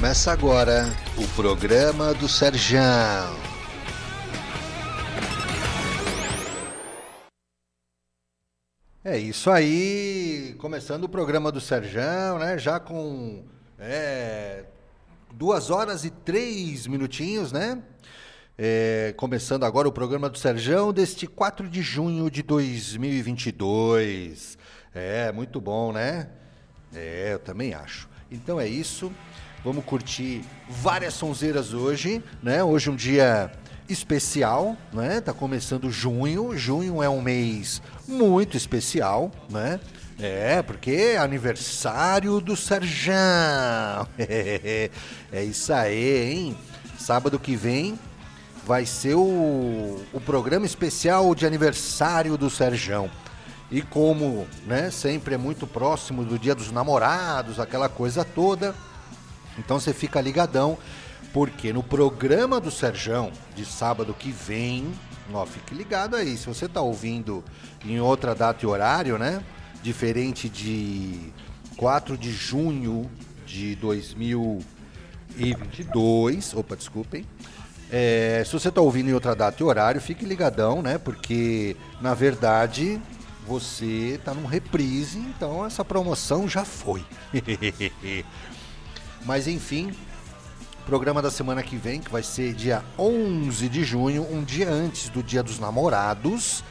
Começa agora o programa do Serjão. É isso aí, começando o programa do Serjão, né? Já com é, duas horas e três minutinhos, né? É, começando agora o programa do Serjão deste 4 de junho de 2022. É, muito bom, né? É, eu também acho. Então é isso. Vamos curtir várias sonzeiras hoje, né? Hoje um dia especial, né? Tá começando junho. Junho é um mês muito especial, né? É, porque é aniversário do Serjão. é isso aí, hein? Sábado que vem vai ser o, o programa especial de aniversário do Serjão. E como, né, sempre é muito próximo do Dia dos Namorados, aquela coisa toda, então você fica ligadão, porque no programa do Serjão de sábado que vem, ó, fique ligado aí, se você tá ouvindo em outra data e horário, né, diferente de 4 de junho de 2022, opa, desculpem, é, se você está ouvindo em outra data e horário, fique ligadão, né? Porque, na verdade, você está num reprise, então essa promoção já foi. Mas enfim, programa da semana que vem, que vai ser dia 11 de junho, um dia antes do Dia dos Namorados.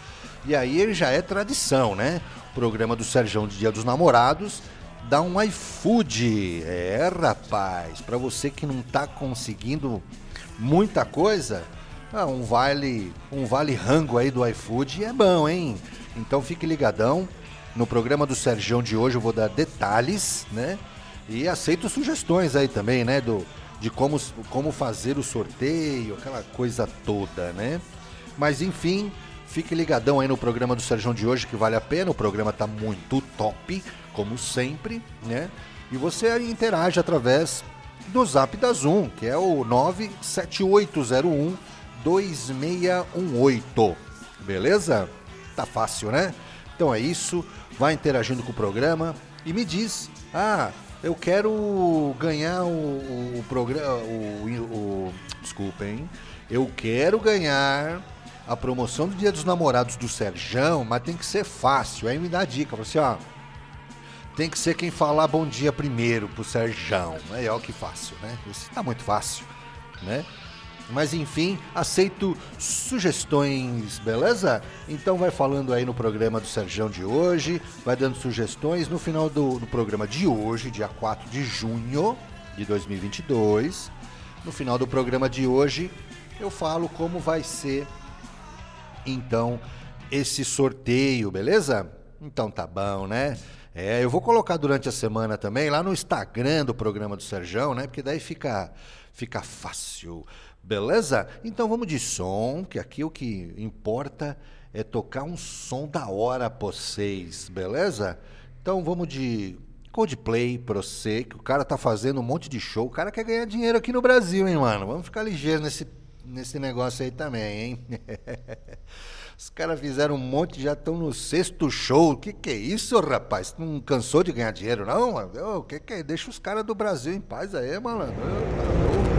E aí ele já é tradição, né? Programa do Serjão de Dia dos Namorados dá um iFood. É, rapaz, para você que não está conseguindo muita coisa, ah, um vale, um vale rango aí do iFood é bom, hein? Então fique ligadão. No programa do Sergião de hoje eu vou dar detalhes, né? E aceito sugestões aí também, né? Do, de como, como fazer o sorteio, aquela coisa toda, né? Mas enfim, fique ligadão aí no programa do Sergião de hoje que vale a pena. O programa tá muito top, como sempre, né? E você interage através do Zap da Zoom, que é o 97801 2618. Beleza? Tá fácil, né? Então é isso. Vai interagindo com o programa e me diz: ah, eu quero ganhar o, o programa. O, o, desculpem. Eu quero ganhar a promoção do Dia dos Namorados do Serjão, mas tem que ser fácil. Aí me dá a dica, você, ó tem que ser quem falar bom dia primeiro pro Serjão. É ó que fácil, né? Isso tá muito fácil, né? Mas enfim, aceito sugestões, beleza? Então vai falando aí no programa do Serjão de hoje, vai dando sugestões. No final do, programa de hoje, dia 4 de junho de 2022, no final do programa de hoje, eu falo como vai ser então esse sorteio, beleza? Então tá bom, né? É, eu vou colocar durante a semana também lá no Instagram do programa do Serjão, né? Porque daí fica, fica fácil. Beleza? Então vamos de som, que aqui o que importa é tocar um som da hora pra vocês, beleza? Então vamos de Coldplay pra você, que o cara tá fazendo um monte de show. O cara quer ganhar dinheiro aqui no Brasil, hein, mano? Vamos ficar ligeiro nesse, nesse negócio aí também, hein? Os caras fizeram um monte, já estão no sexto show. O que, que é isso, rapaz? Não cansou de ganhar dinheiro, não? O que, que é? Deixa os caras do Brasil em paz aí, malandro.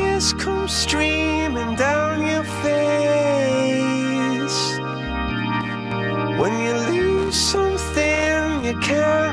come streaming down your face. When you lose something you can't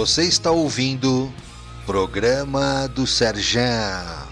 Você está ouvindo Programa do Serjão.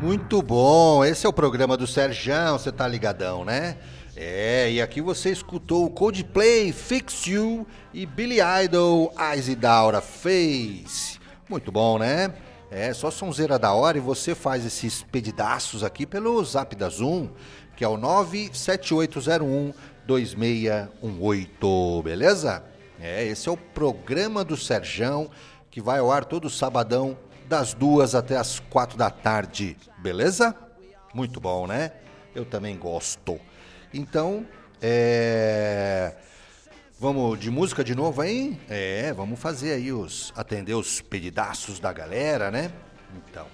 Muito bom, esse é o programa do Serjão, você tá ligadão, né? É, e aqui você escutou o Coldplay, Fix You e Billy Idol, Eyes Without a Face. Muito bom, né? É, só sonzeira da hora e você faz esses pedidaços aqui pelo Zap da Zoom, que é o 97801 2618, beleza? É, esse é o programa do Serjão, que vai ao ar todo sabadão, das duas até as quatro da tarde, beleza? Muito bom, né? Eu também gosto. Então, é... Vamos de música de novo aí? É, vamos fazer aí os. atender os pedidaços da galera, né? Então.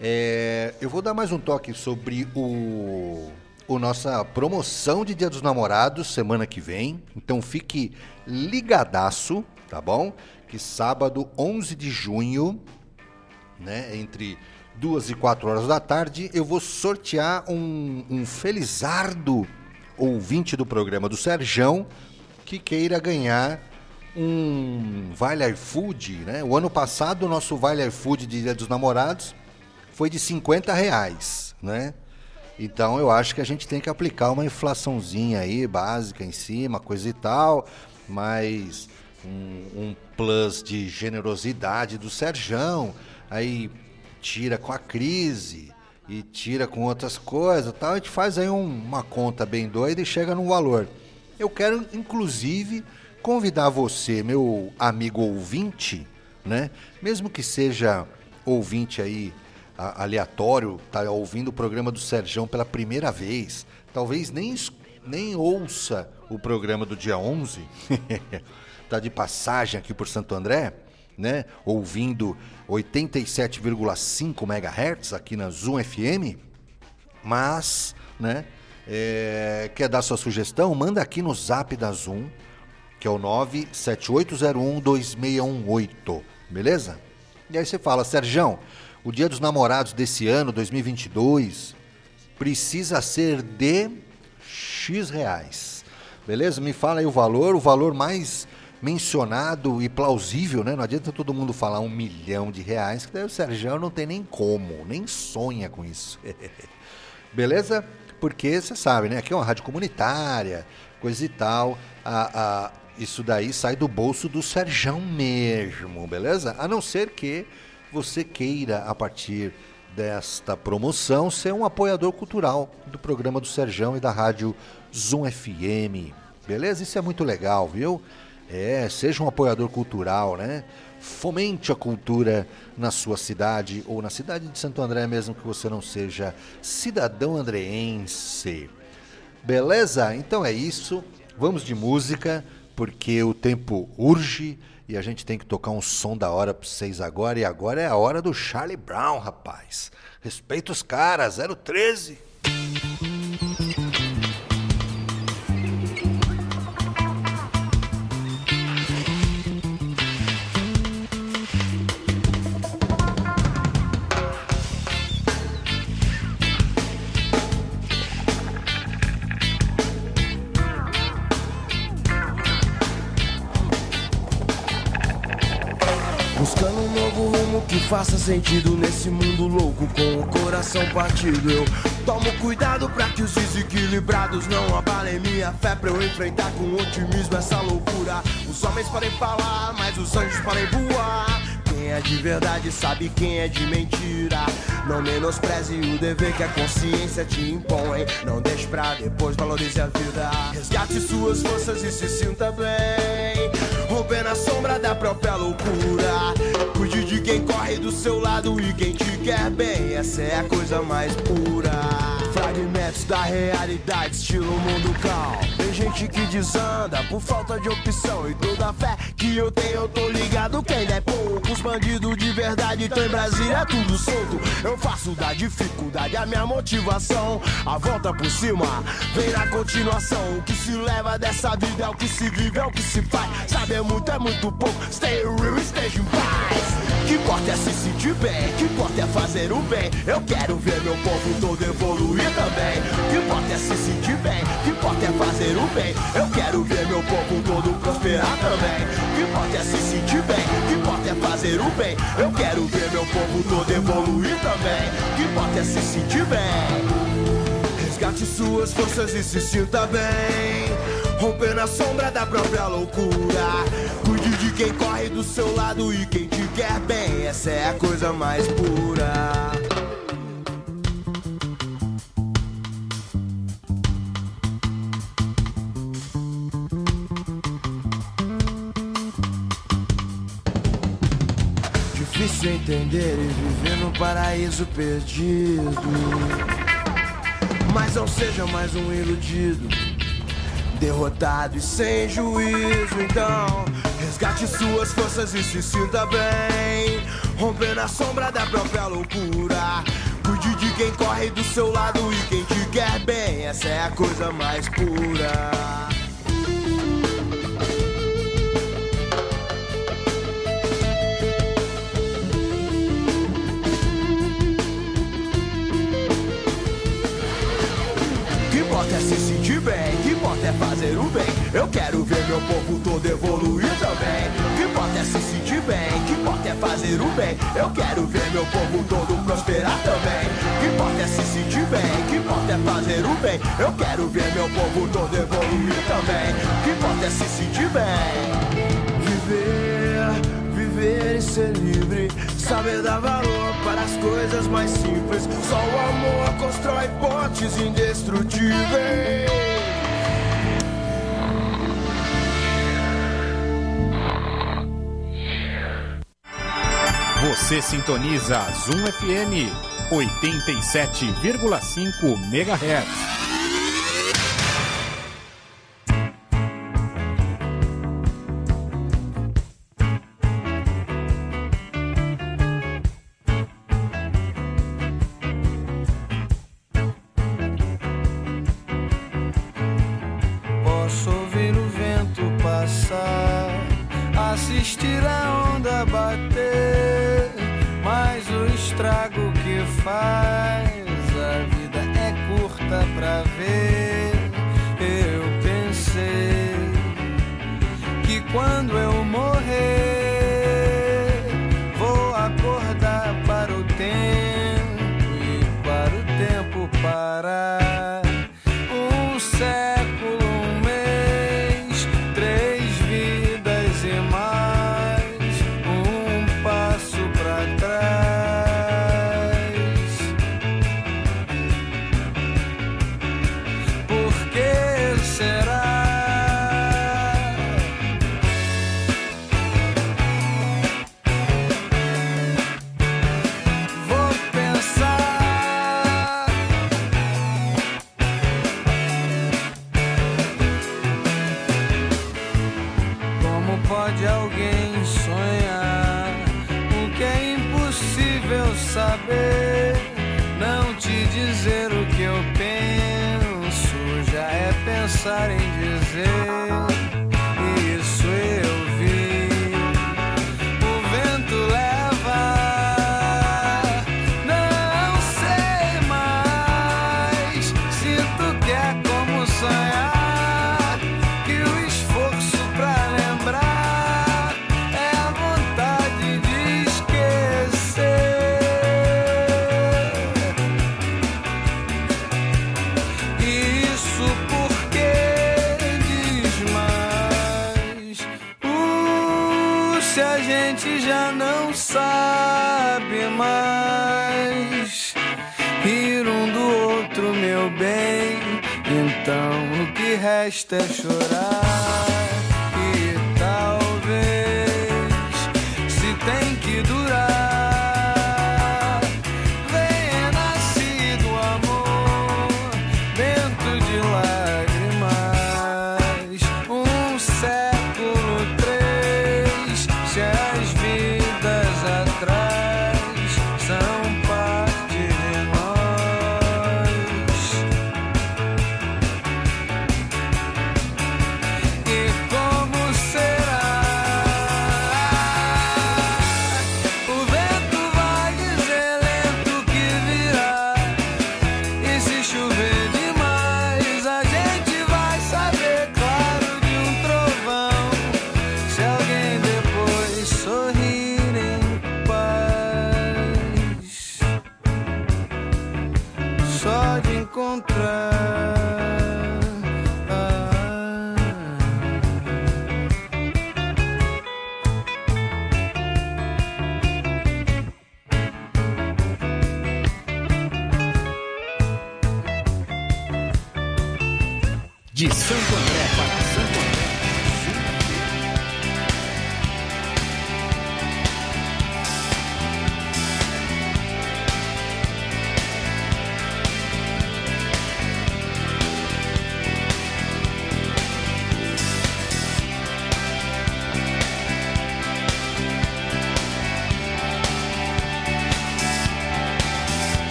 é, eu vou dar mais um toque sobre o. O nossa promoção de Dia dos Namorados semana que vem. Então fique ligadaço, tá bom? Que sábado 11 de junho, né, entre duas e quatro horas da tarde, eu vou sortear um, um felizardo ouvinte do programa do Serjão que queira ganhar um Vale iFood, né? O ano passado o nosso Vale iFood de Dia dos Namorados foi de 50 reais, né? Então eu acho que a gente tem que aplicar uma inflaçãozinha aí, básica em cima, coisa e tal, mas um, um plus de generosidade do Serjão, aí tira com a crise e tira com outras coisas tal, a gente faz aí um- uma conta bem doida e chega num valor. Eu quero, inclusive, convidar você, meu amigo ouvinte, né? Mesmo que seja ouvinte aí aleatório, tá ouvindo o programa do Serjão pela primeira vez, talvez nem, nem ouça o programa do dia 11, tá de passagem aqui por Santo André, né? Ouvindo 87,5 MHz aqui na Zoom FM, mas, né? é, quer dar sua sugestão? Manda aqui no Zap da Zoom, que é o 978012618, beleza? E aí você fala, Serjão, o Dia dos Namorados desse ano, 2022, precisa ser de X reais. Beleza? Me fala aí o valor, o valor mais mencionado e plausível, né? Não adianta todo mundo falar um milhão de reais, que daí o Serjão não tem nem como, nem sonha com isso. Beleza? Porque você sabe, né? Aqui é uma rádio comunitária, coisa e tal. A, a- isso daí sai do bolso do Serjão mesmo, beleza? A não ser que você queira, a partir desta promoção, ser um apoiador cultural do programa do Serjão e da rádio Zoom FM. Beleza? Isso é muito legal, viu? É, seja um apoiador cultural, né? Fomente a cultura na sua cidade ou na cidade de Santo André, mesmo que você não seja cidadão andreense. Beleza? Então é isso. Vamos de música, porque o tempo urge e a gente tem que tocar um som da hora pra vocês agora. E agora é a hora do Charlie Brown, rapaz. Respeita os caras, 013. Que faça sentido nesse mundo louco com o coração partido? Eu tomo cuidado pra que os desequilibrados não abalem minha fé pra eu enfrentar com otimismo essa loucura. Os homens podem falar, mas os anjos podem voar. Quem é de verdade sabe quem é de mentira. Não menospreze o dever que a consciência te impõe. Não deixe pra depois, valorize a vida. Resgate suas forças e se sinta bem. Romper na sombra da própria loucura. Cuide de quem corre do seu lado e quem te quer bem. Essa é a coisa mais pura. Fragmentos da realidade, estilo mundo cal. Tem gente que desanda por falta de opção. E toda a fé que eu tenho, eu tô ligado que ainda é pouco. Os bandidos de verdade estão em Brasília, é tudo solto. Eu faço da dificuldade a minha motivação. A volta por cima vem na continuação. O que se leva dessa vida é o que se vive, é o que se faz. Saber muito é muito pouco. Stay real, esteja em paz. Que importa é se sentir bem, que importa é fazer o bem. Eu quero ver meu povo todo evoluir também. Que importa é se sentir bem, que importa é fazer o bem. Eu quero ver meu povo todo prosperar também. Que importa é se sentir bem, que importa é fazer o bem. Eu quero ver meu povo todo evoluir também. Que importa é se sentir bem. Resgate suas forças e se sinta bem. Romper na sombra da própria loucura. Cuide de quem corre do seu lado e quem te quer bem. Essa é a coisa mais pura. Entender e viver no paraíso perdido. Mas não seja mais um iludido, derrotado e sem juízo. Então, resgate suas forças e se sinta bem. Romper na sombra da própria loucura. Cuide de quem corre do seu lado e quem te quer bem. Essa é a coisa mais pura. Importa é fazer o bem. Eu quero ver meu povo todo evoluir também. Que importa é se sentir bem, que importa é fazer o bem. Eu quero ver meu povo todo prosperar também. Que importa é se sentir bem, que importa é fazer o bem. Eu quero ver meu povo todo evoluir também. Que importa é se sentir bem. Viver, viver e ser livre. Saber dar valor para as coisas mais simples. Só o amor constrói pontes indestrutíveis. Você sintoniza Zoom FM 87,5 MHz.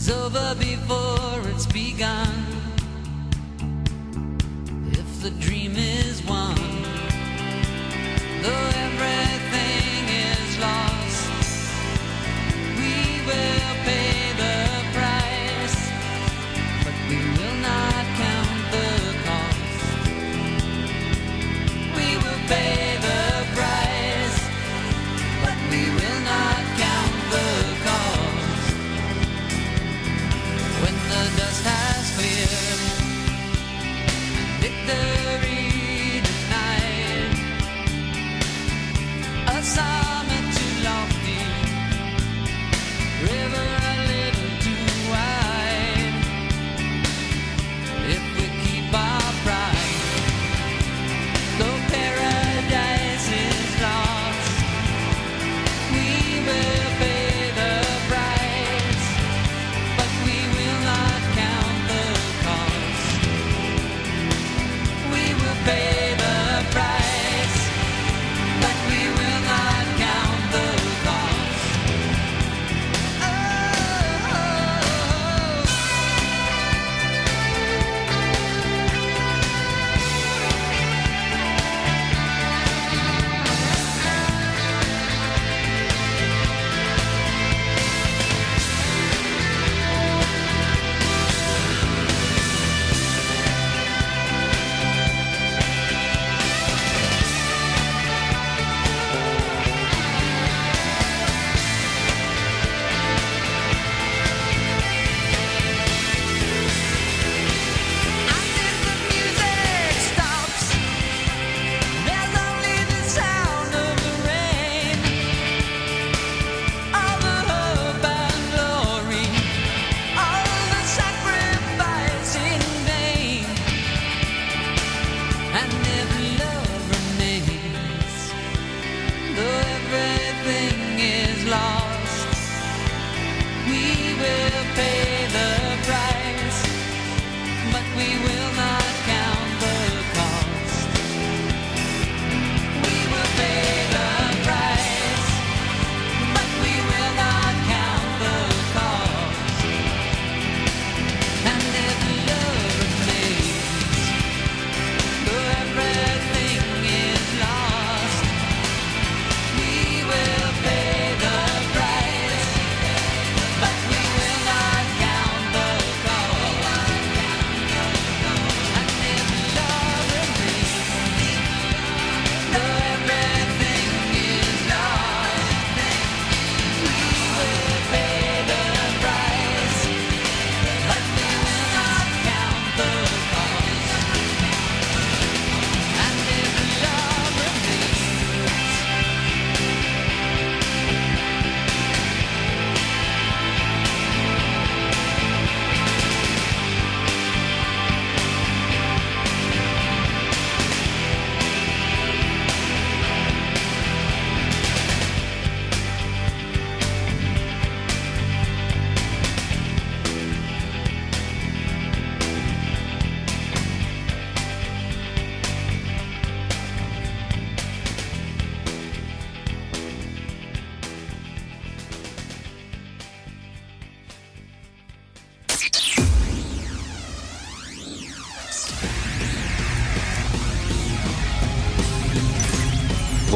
It's over before it's begun. If the dream is won.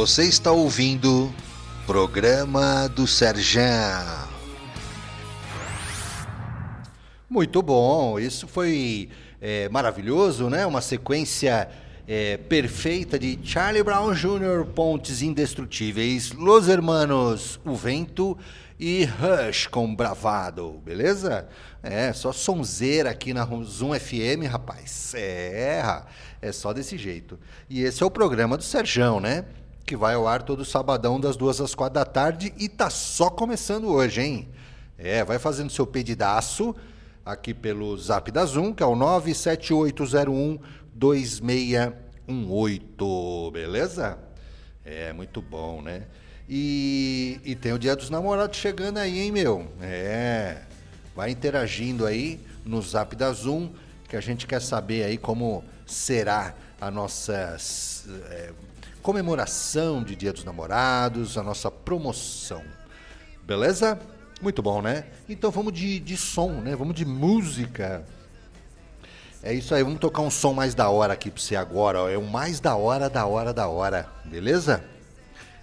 Você está ouvindo Programa do Serjão. Muito bom, isso foi é, maravilhoso, né? Uma sequência é, perfeita de Charlie Brown Jr., Pontes Indestrutíveis, Los Hermanos, O Vento e Rush com Bravado, beleza? É, só sonzeira aqui na Zoom FM, rapaz. É, é só desse jeito. E esse é o programa do Serjão, né? Que vai ao ar todo sabadão das duas às quatro da tarde e tá só começando hoje, hein? É, vai fazendo seu pedidaço aqui pelo Zap da Zoom, que é o 97801 2618, beleza? É, muito bom, né? E, e tem o Dia dos Namorados chegando aí, hein, meu? É, vai interagindo aí no Zap da Zoom, que a gente quer saber aí como será a nossa é, comemoração de Dia dos Namorados, a nossa promoção. Beleza? Muito bom, né? Então vamos de, de som, né? Vamos de música. É isso aí, vamos tocar um som mais da hora aqui pra você agora, ó. É o mais da hora, da hora, da hora. Beleza?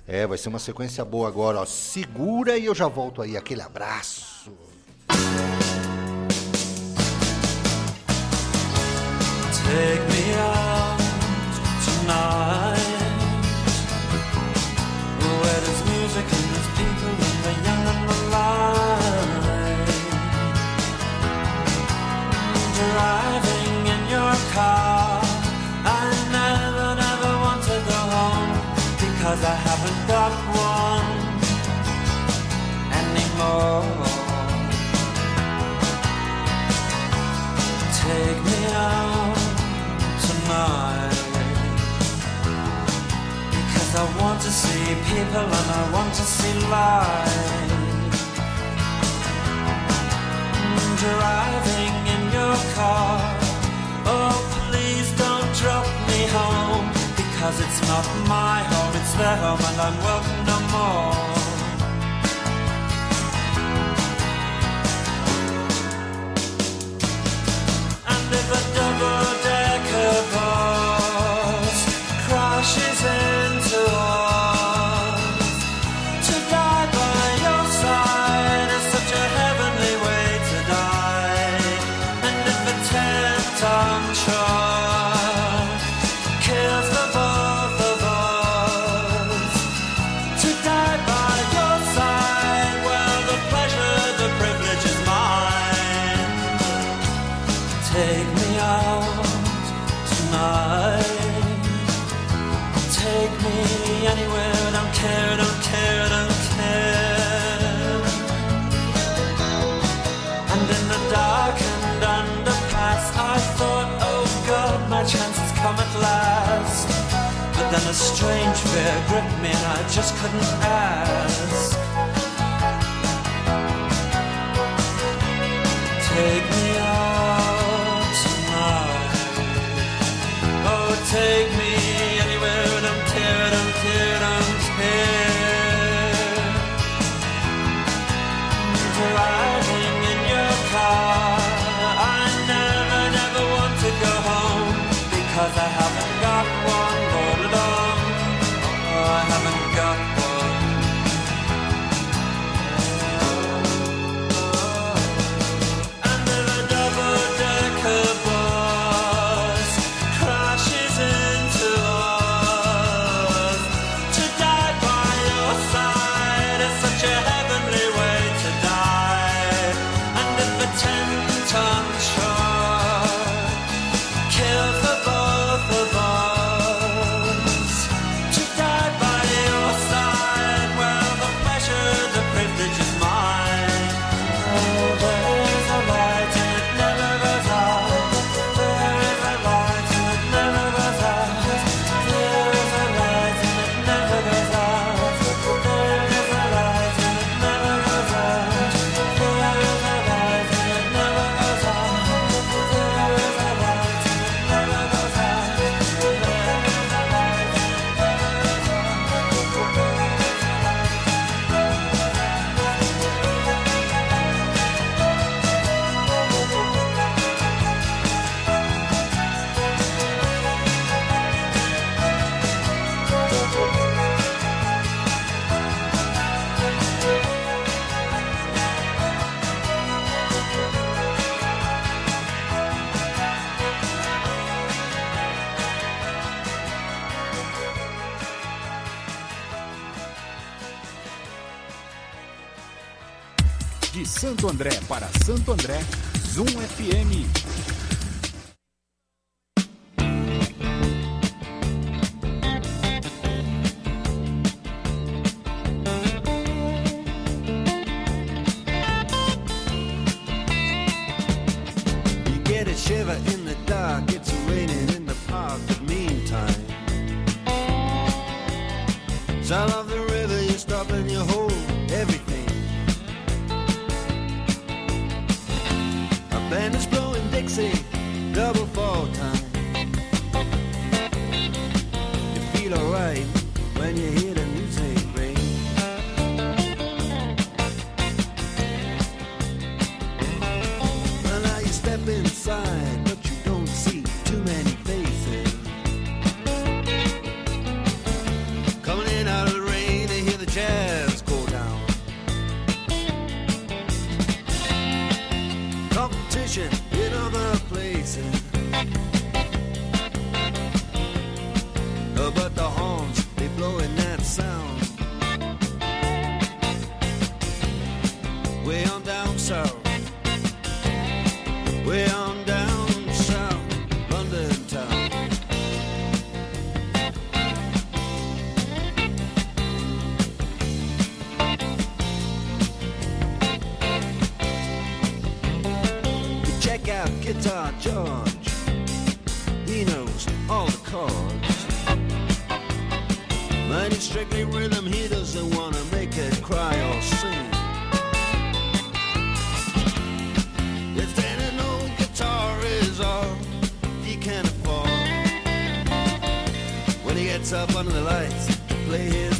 É, vai ser uma sequência boa agora, ó. Segura e eu já volto aí. Aquele abraço. Take me out tonight car I never, never want to go home Because I haven't got one anymore. Take me out tonight Because I want to see people and I want to see life. Mm, driving in your car Oh please don't drop me home Because it's not my home, it's their home and I'm welcome no more. And if a double-decker bus strange fear gripped me, and I just couldn't ask. Take me Santo André para Santo André, Zoom FM guitar George. He knows all the chords. But it's strictly rhythm, he doesn't want to make it cry or sing. If any an old guitar is all he can afford, when he gets up under the lights to play his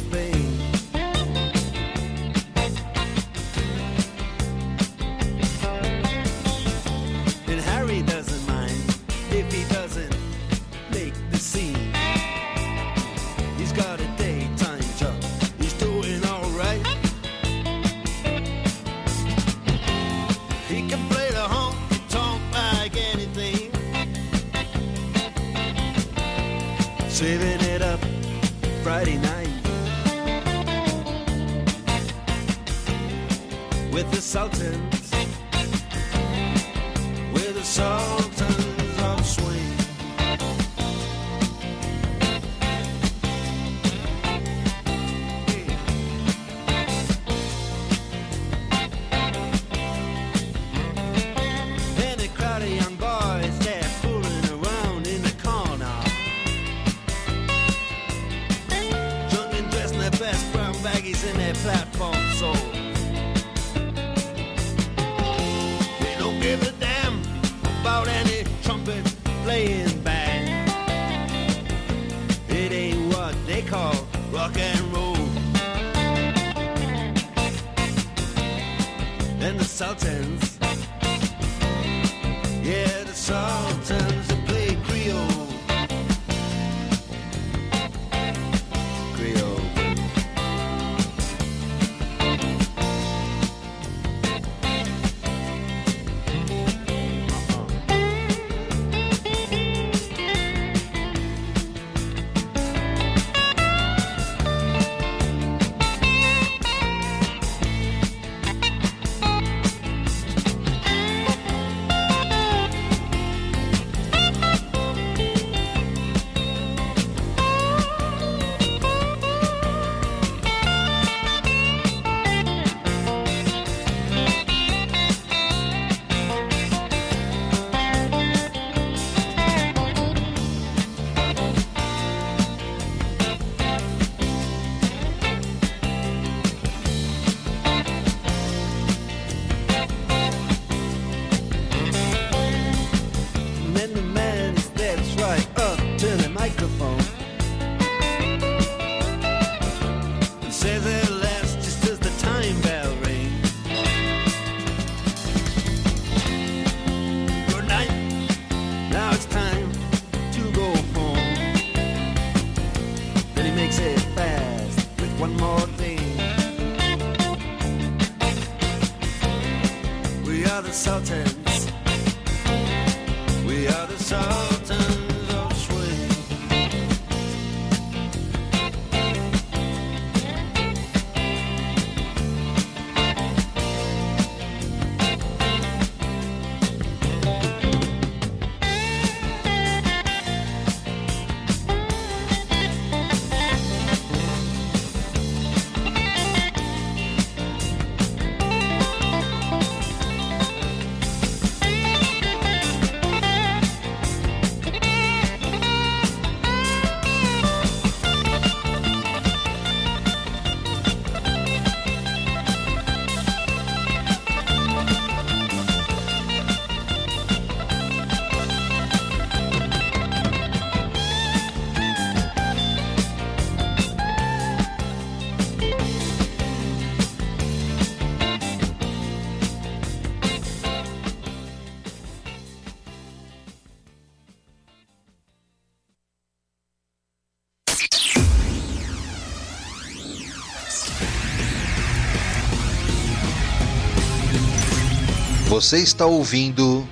Você está ouvindo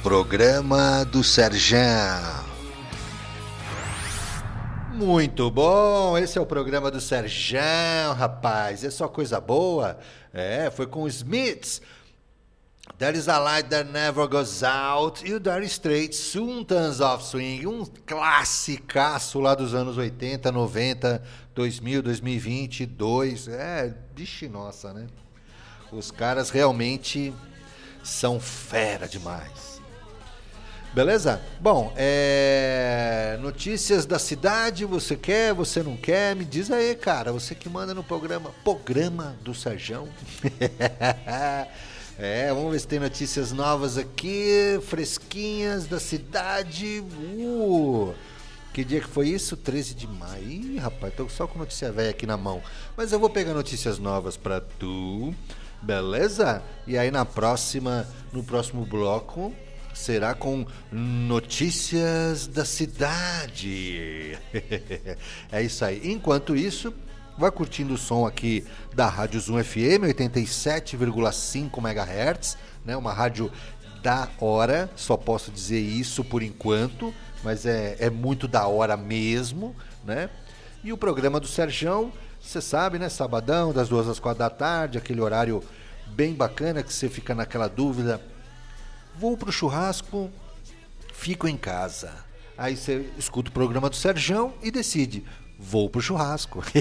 Programa do Serjão. Muito bom, esse é o programa do Serjão, rapaz. É só coisa boa. É, foi com os Smiths. There is a light that never goes out e o Dire Straits, Sultans of Swing, um classicaço lá dos anos 80, 90, 2000, 2022. É, vixe nossa, né? Os caras realmente são fera demais. Beleza? Bom, é... notícias da cidade, você quer, você não quer? Me diz aí, cara, você que manda no programa, programa do Serjão. é, vamos ver se tem notícias novas aqui, fresquinhas da cidade. Uh, que dia que foi isso? 13 de maio. Ih, rapaz, tô só com notícia velha aqui na mão. Mas eu vou pegar notícias novas pra tu. Beleza? E aí na próxima, no próximo bloco, será com notícias da cidade. é isso aí. Enquanto isso, vai curtindo o som aqui da Rádio Zoom FM 87,5 MHz, né? Uma rádio da hora, só posso dizer isso por enquanto, mas é, é muito da hora mesmo, né? E o programa do Serjão, você sabe, né? Sabadão, das duas às quatro da tarde, aquele horário bem bacana que você fica naquela dúvida. Vou pro churrasco, fico em casa. Aí você escuta o programa do Serjão e decide. Vou pro churrasco.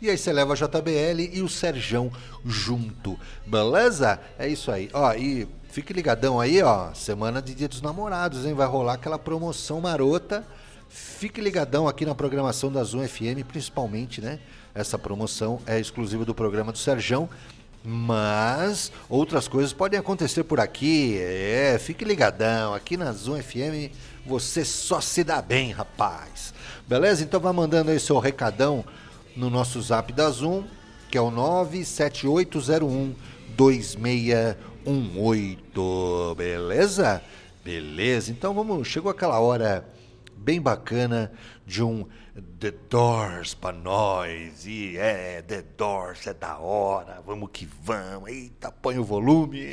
e aí você leva a JBL e o Serjão junto. Beleza? É isso aí. Ó, e fique ligadão aí, ó. Semana de Dia dos Namorados, hein? Vai rolar aquela promoção marota. Fique ligadão aqui na programação da Zoom FM, principalmente, né? Essa promoção é exclusiva do programa do Serjão. Mas outras coisas podem acontecer por aqui. É, fique ligadão. Aqui na Zoom FM você só se dá bem, rapaz. Beleza? Então vai mandando aí seu recadão no nosso zap da Zoom, que é o 97801 2618. Beleza? Beleza. Então vamos, chegou aquela hora bem bacana de um The Doors pra nós. E é, The Doors é da hora. Vamos que vamos. Eita, põe o volume.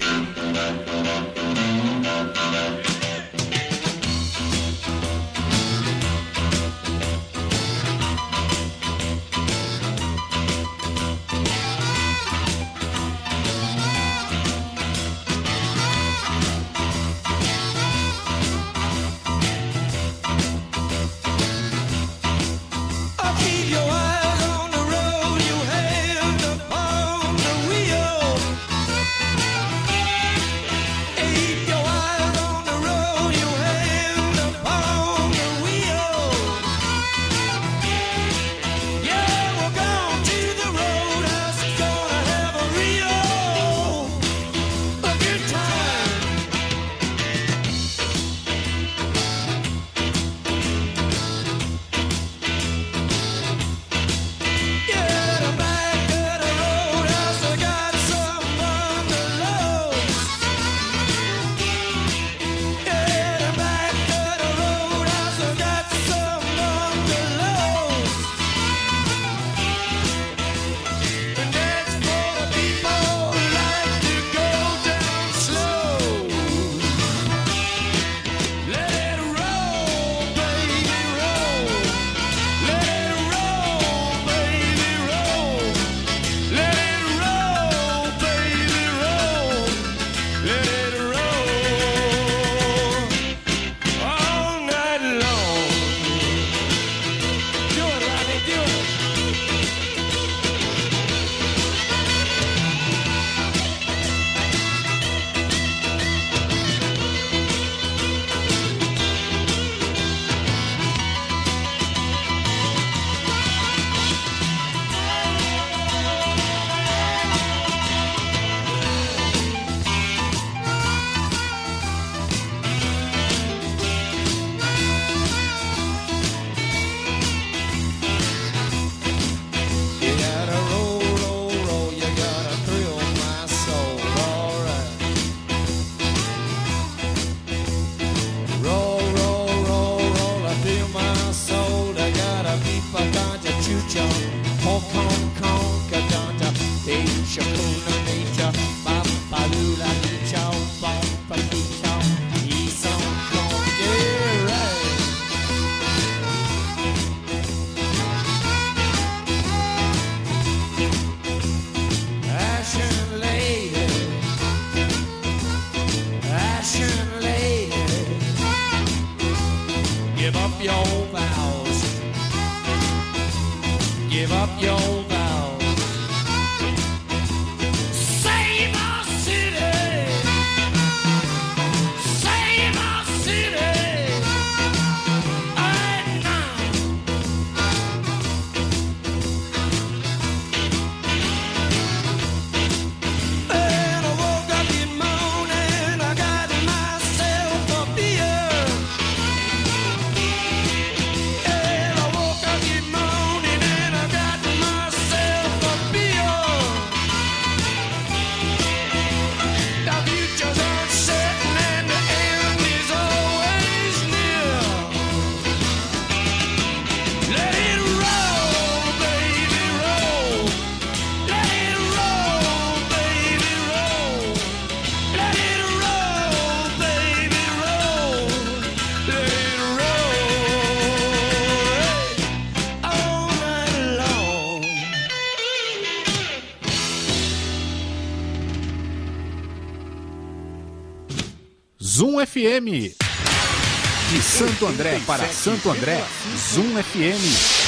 FM. De Santo André para Santo André, Zoom FM.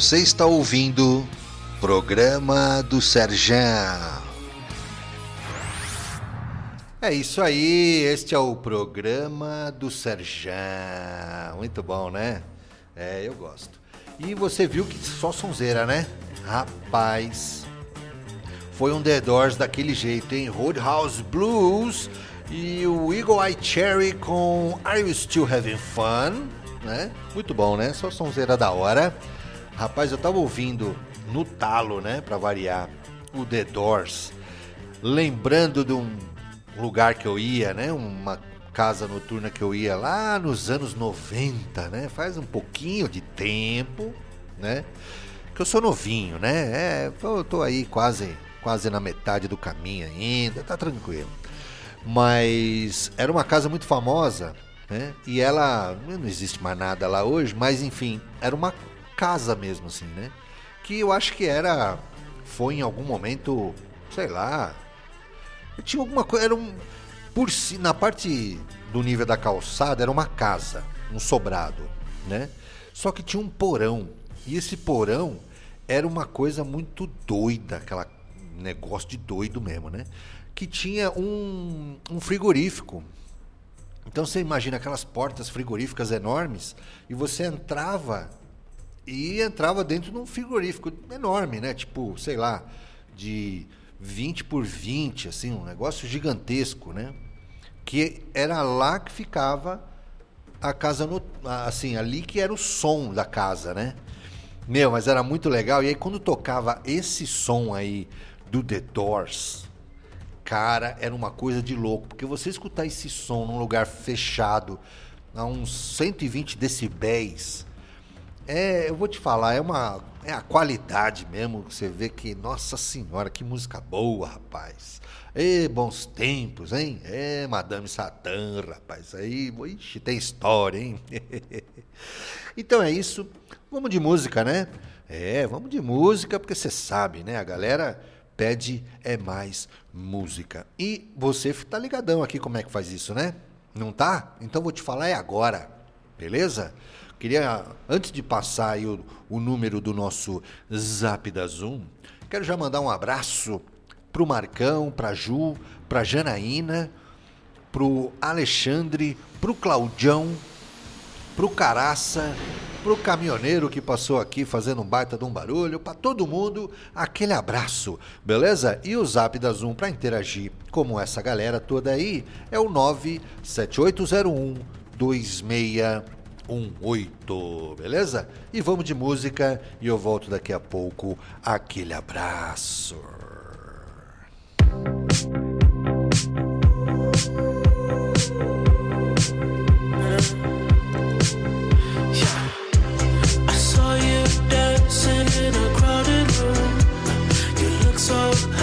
Você está ouvindo Programa do Serjão. É isso aí, este é o Programa do Serjão. Muito bom, né? É, eu gosto. E você viu que só sonzeira, né? Rapaz, foi um The Doors daquele jeito, hein? Roadhouse Blues e o Eagle Eye Cherry com Are You Still Having Fun? Né? Muito bom, né? Só sonzeira da hora. Rapaz, eu tava ouvindo no talo, né, pra variar, o The Doors, lembrando de um lugar que eu ia, né, uma casa noturna que eu ia lá nos anos 90, né, faz um pouquinho de tempo, né, que eu sou novinho, né, é, eu tô aí quase, quase na metade do caminho ainda, tá tranquilo. Mas era uma casa muito famosa, né, e ela, não existe mais nada lá hoje, mas enfim, era uma casa mesmo, assim, né? Que eu acho que era. Foi em algum momento, sei lá. Tinha alguma coisa. Era um. Por si, na parte do nível da calçada era uma casa, um sobrado, né? Só que tinha um porão. E esse porão era uma coisa muito doida, aquela negócio de doido mesmo, né? Que tinha um, um frigorífico. Então você imagina aquelas portas frigoríficas enormes e você entrava e entrava dentro de um frigorífico enorme, né? Tipo, sei lá, de 20 por 20, assim, um negócio gigantesco, né? Que era lá que ficava a casa, no, assim, ali que era o som da casa, né? Meu, mas era muito legal. E aí quando tocava esse som aí do The Doors, cara, era uma coisa de louco, porque você escutar esse som num lugar fechado, a uns 120 decibéis, é, eu vou te falar, é uma é a qualidade mesmo, você vê que, nossa senhora, que música boa, rapaz. E bons tempos, hein? É, Madame Satã, rapaz. Aí, ixi, tem história, hein? então é isso. Vamos de música, né? É, vamos de música, porque você sabe, né? A galera pede é mais música. E você tá ligadão aqui como é que faz isso, né? Não tá? Então vou te falar é agora, beleza? Queria, antes de passar aí o, o número do nosso Zap da Zoom, quero já mandar um abraço pro Marcão, pra Ju, pra Janaína, pro Alexandre, pro Claudião, pro Caraça, pro caminhoneiro que passou aqui fazendo um baita de um barulho, para todo mundo, aquele abraço, beleza? E o Zap da Zoom para interagir como essa galera toda aí é o 97801 2618, beleza? E vamos de música e eu volto daqui a pouco. Aquele abraço. So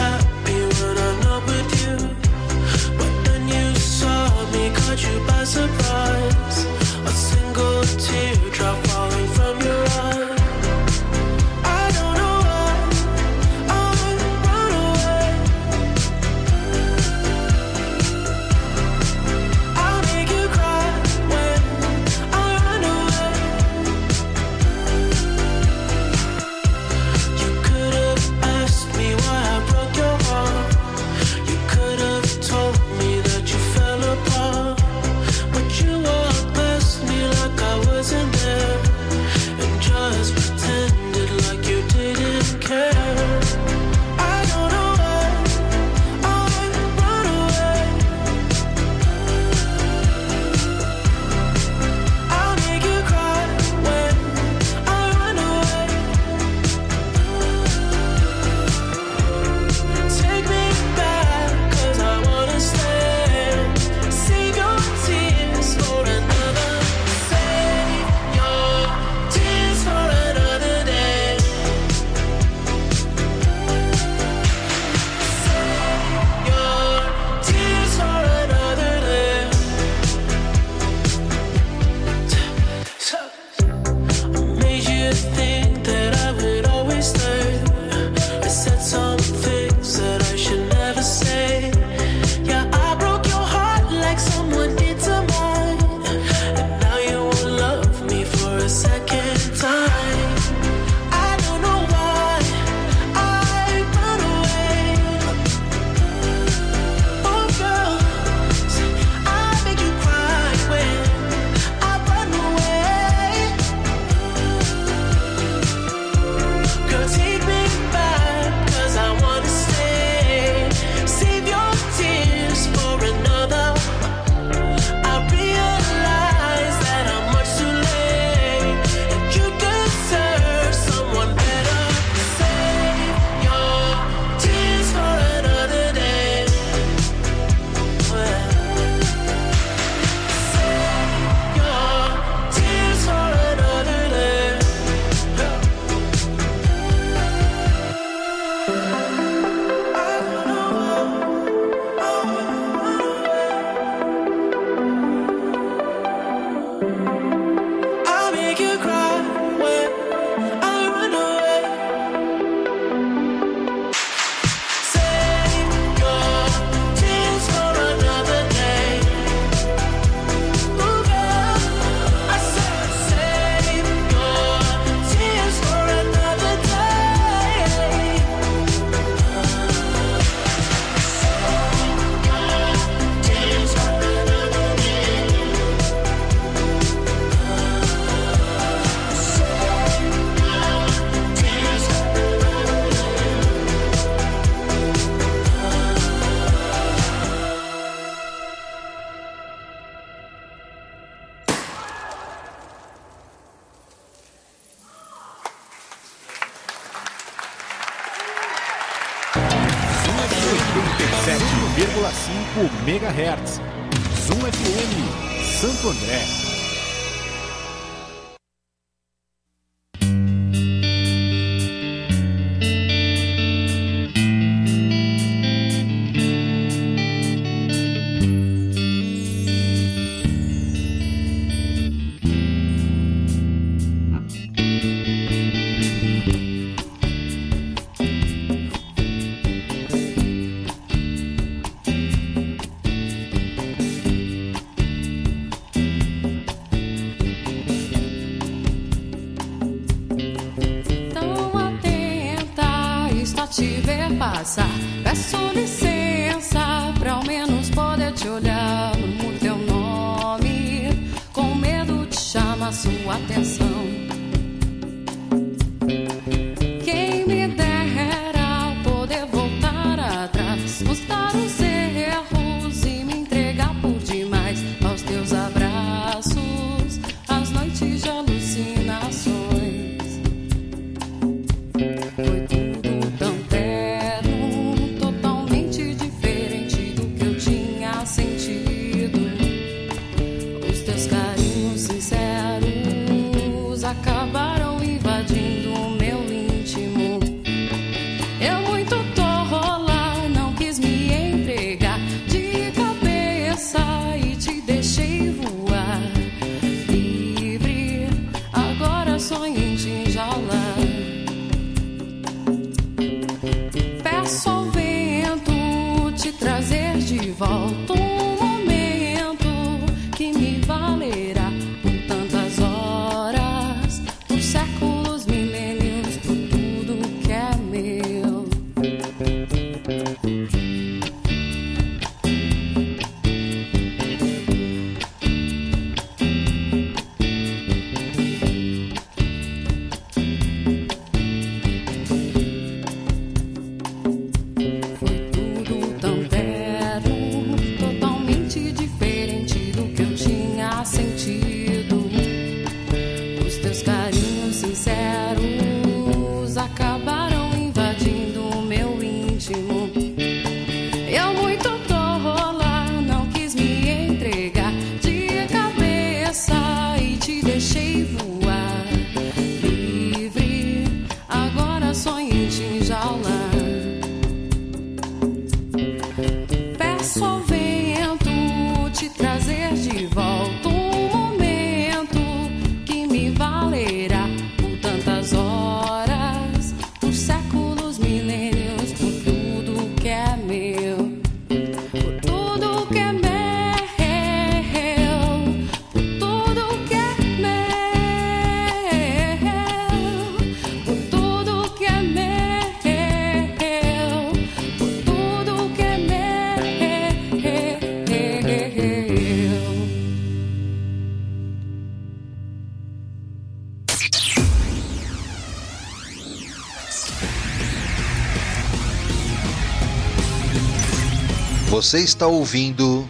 Você está ouvindo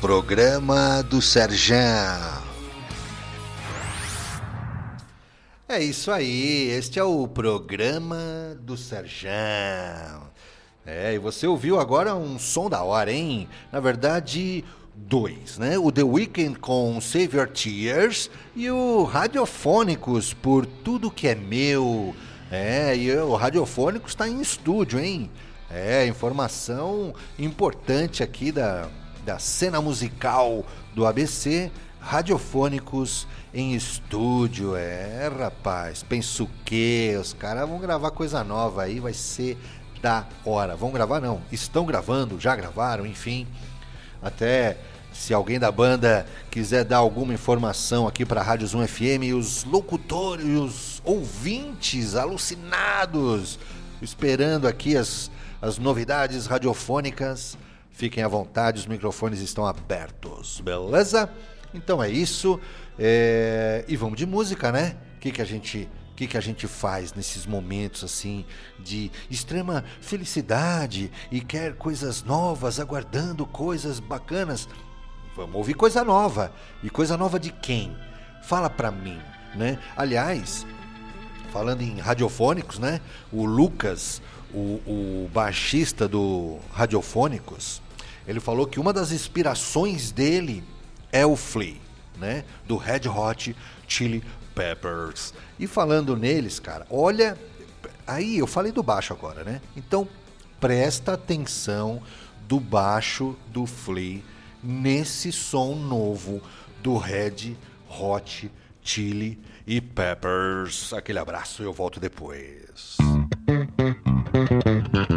Programa do Serjão. É isso aí, este é o Programa do Serjão. É, e você ouviu agora um som da hora, hein? Na verdade, dois, né? O The Weeknd com Save Your Tears e o Radiofônicos por Tudo Que É Meu. É, e o Radiofônicos está em estúdio, hein? É, informação importante aqui da, da cena musical do ABC. Radiofônicos em estúdio, é rapaz, penso o quê? Os caras vão gravar coisa nova aí, vai ser da hora. Vão gravar não, estão gravando, já gravaram, enfim. Até se alguém da banda quiser dar alguma informação aqui para a Rádio Zoom FM, os locutores, os ouvintes alucinados, esperando aqui as, as novidades radiofônicas, fiquem à vontade, os microfones estão abertos, beleza? Então é isso. é, E vamos de música, né? O que, que a gente. O que, que a gente faz nesses momentos assim de extrema felicidade e quer coisas novas, aguardando coisas bacanas? Vamos ouvir coisa nova. E coisa nova de quem? Fala pra mim, né? Aliás, falando em radiofônicos, né? O Lucas, o, o baixista do Radiofônicos, ele falou que uma das inspirações dele é o Flea, né? Do Red Hot Chili Peppers. E falando neles, cara, olha. Aí eu falei do baixo agora, né? Então presta atenção do baixo do Flea nesse som novo do Red Hot Chili e Peppers. Aquele abraço, e eu volto depois. Mm-hmm.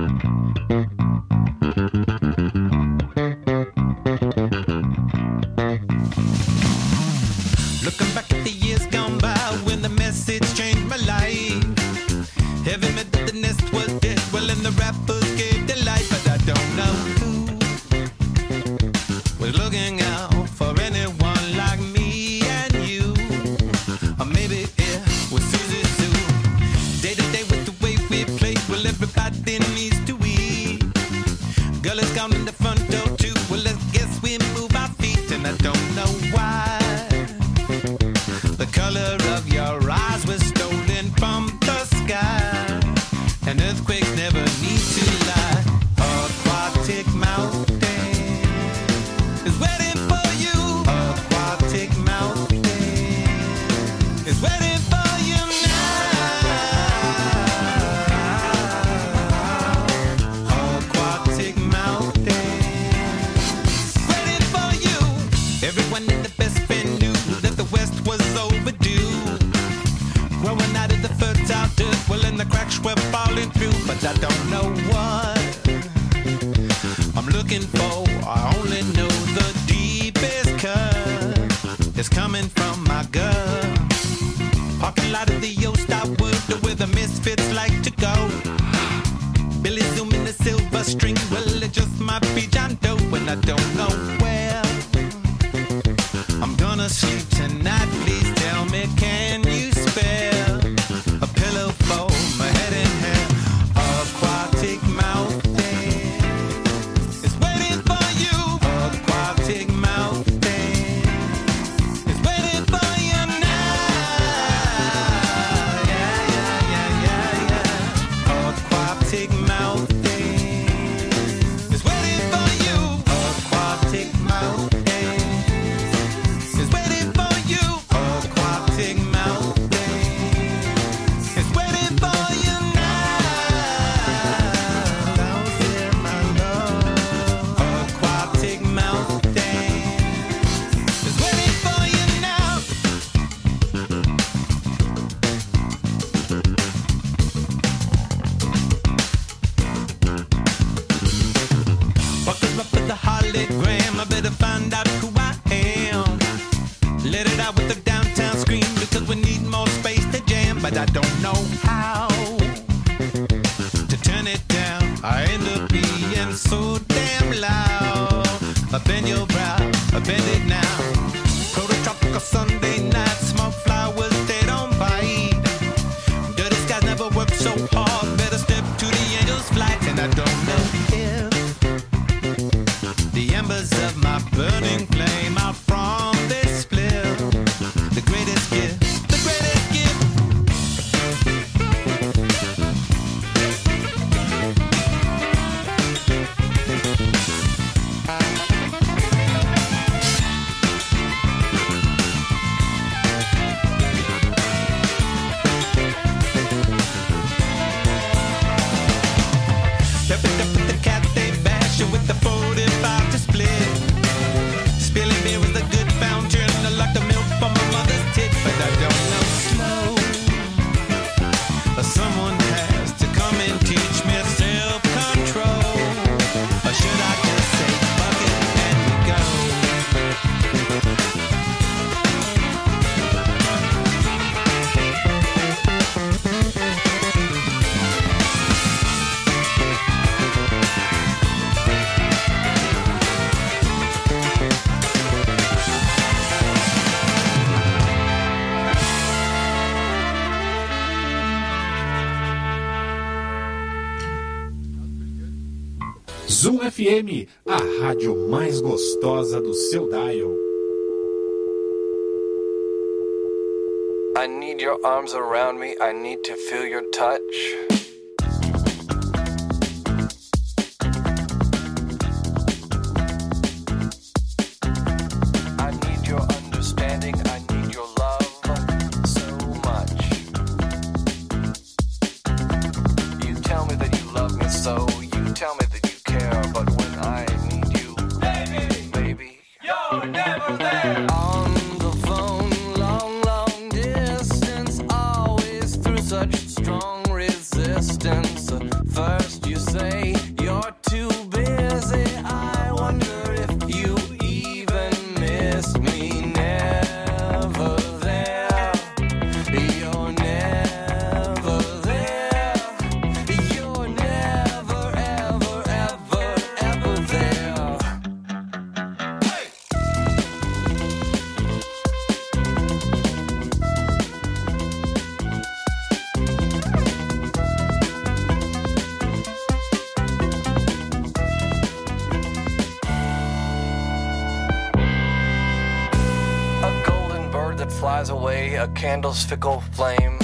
that don't FM, a rádio mais gostosa do seu dial. I need your arms around me, I need to feel your candle's fickle flame.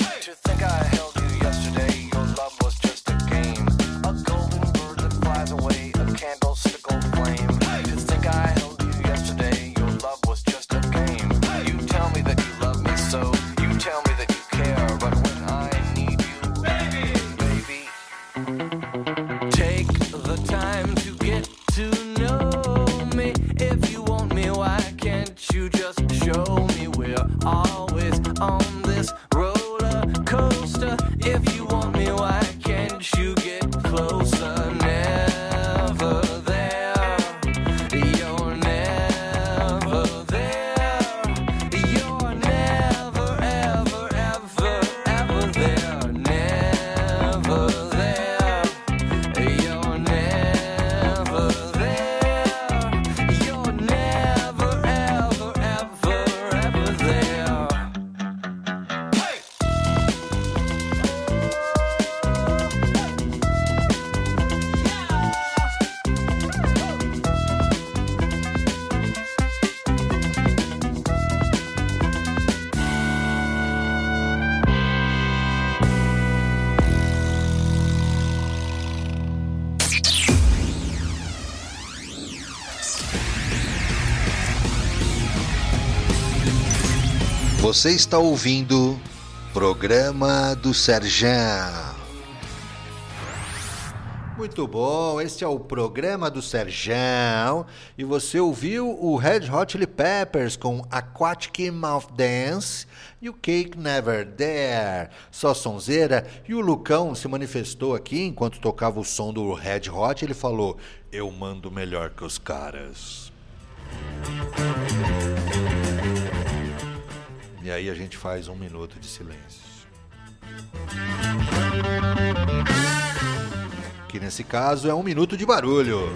Você está ouvindo Programa do Serjão. Muito bom, este é o programa do Serjão e você ouviu o Red Hot Chili Peppers com Aquatic Mouth Dance e o Cake Never There. Só sonzeira e o Lucão se manifestou aqui enquanto tocava o som do Red Hot. Ele falou: Eu mando melhor que os caras. E aí a gente faz um minuto de silêncio. Que nesse caso é um minuto de barulho.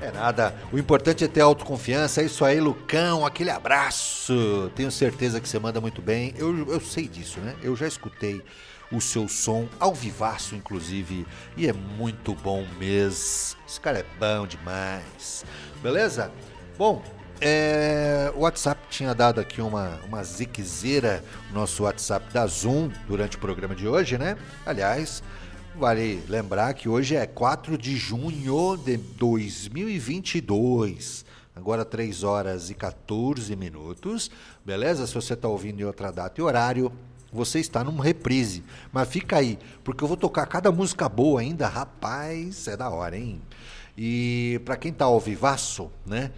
É nada, o importante é ter autoconfiança. É isso aí, Lucão, aquele abraço. Tenho certeza que você manda muito bem. Eu, eu sei disso, né? Eu já escutei o seu som ao vivaço, inclusive, e é muito bom mesmo. Esse cara é bom demais. Beleza? Bom, é, o WhatsApp tinha dado aqui uma, uma ziquezeira, o nosso WhatsApp da Zoom, durante o programa de hoje, né? Aliás, vale lembrar que hoje é 4 de junho de 2022. Agora 3 horas e 14 minutos, beleza? Se você está ouvindo em outra data e horário, você está num reprise. Mas fica aí, porque eu vou tocar cada música boa ainda, rapaz, é da hora, hein? E para quem tá ao vivaço, né?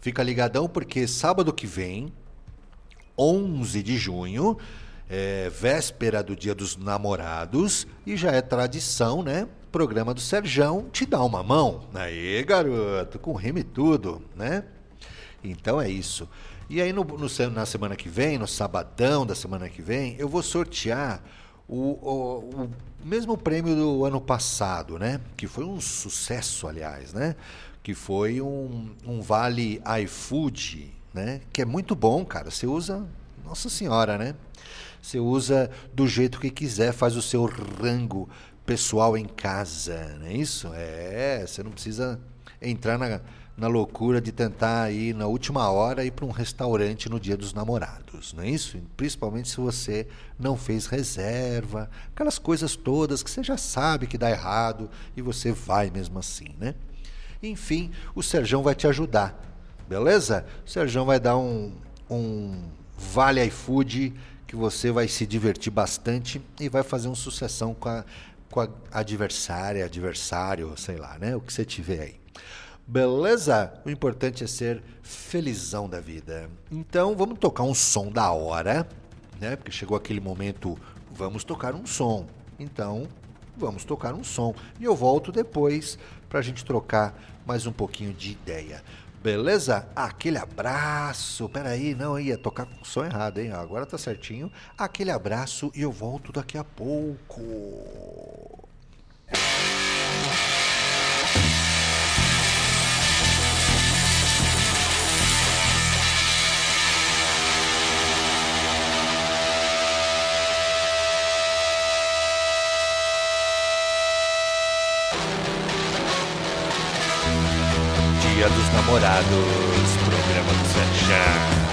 Fica ligadão porque sábado que vem, 11 de junho, é véspera do Dia dos Namorados e já é tradição, né? Programa do Serjão te dá uma mão. Aí, garoto, com rima e tudo, né? Então é isso. E aí no, no- na semana que vem, no sabadão da semana que vem, eu vou sortear o, o- o mesmo prêmio do ano passado, né? Que foi um sucesso, aliás, né? Que foi um, um vale iFood, né? Que é muito bom, cara. Você usa, nossa senhora, né? Você usa do jeito que quiser, faz o seu rango pessoal em casa, não é isso? É, você não precisa entrar na, na loucura de tentar ir na última hora ir para um restaurante no dia dos namorados, não é isso? Principalmente se você não fez reserva, aquelas coisas todas que você já sabe que dá errado e você vai mesmo assim, né? Enfim, o Serjão vai te ajudar, beleza? O Serjão vai dar um, um vale iFood que você vai se divertir bastante e vai fazer uma sucessão com a, com a adversária, adversário, sei lá, né? O que você tiver aí. Beleza? O importante é ser felizão da vida. Então vamos tocar um som da hora, né? Porque chegou aquele momento, vamos tocar um som. Então vamos tocar um som. E eu volto depois para a gente trocar mais um pouquinho de ideia. Beleza? Aquele abraço. Pera aí, não, ia tocar com o som errado, hein? Agora tá certinho. Aquele abraço e eu volto daqui a pouco. Dia dos Namorados, programa do Sanchar.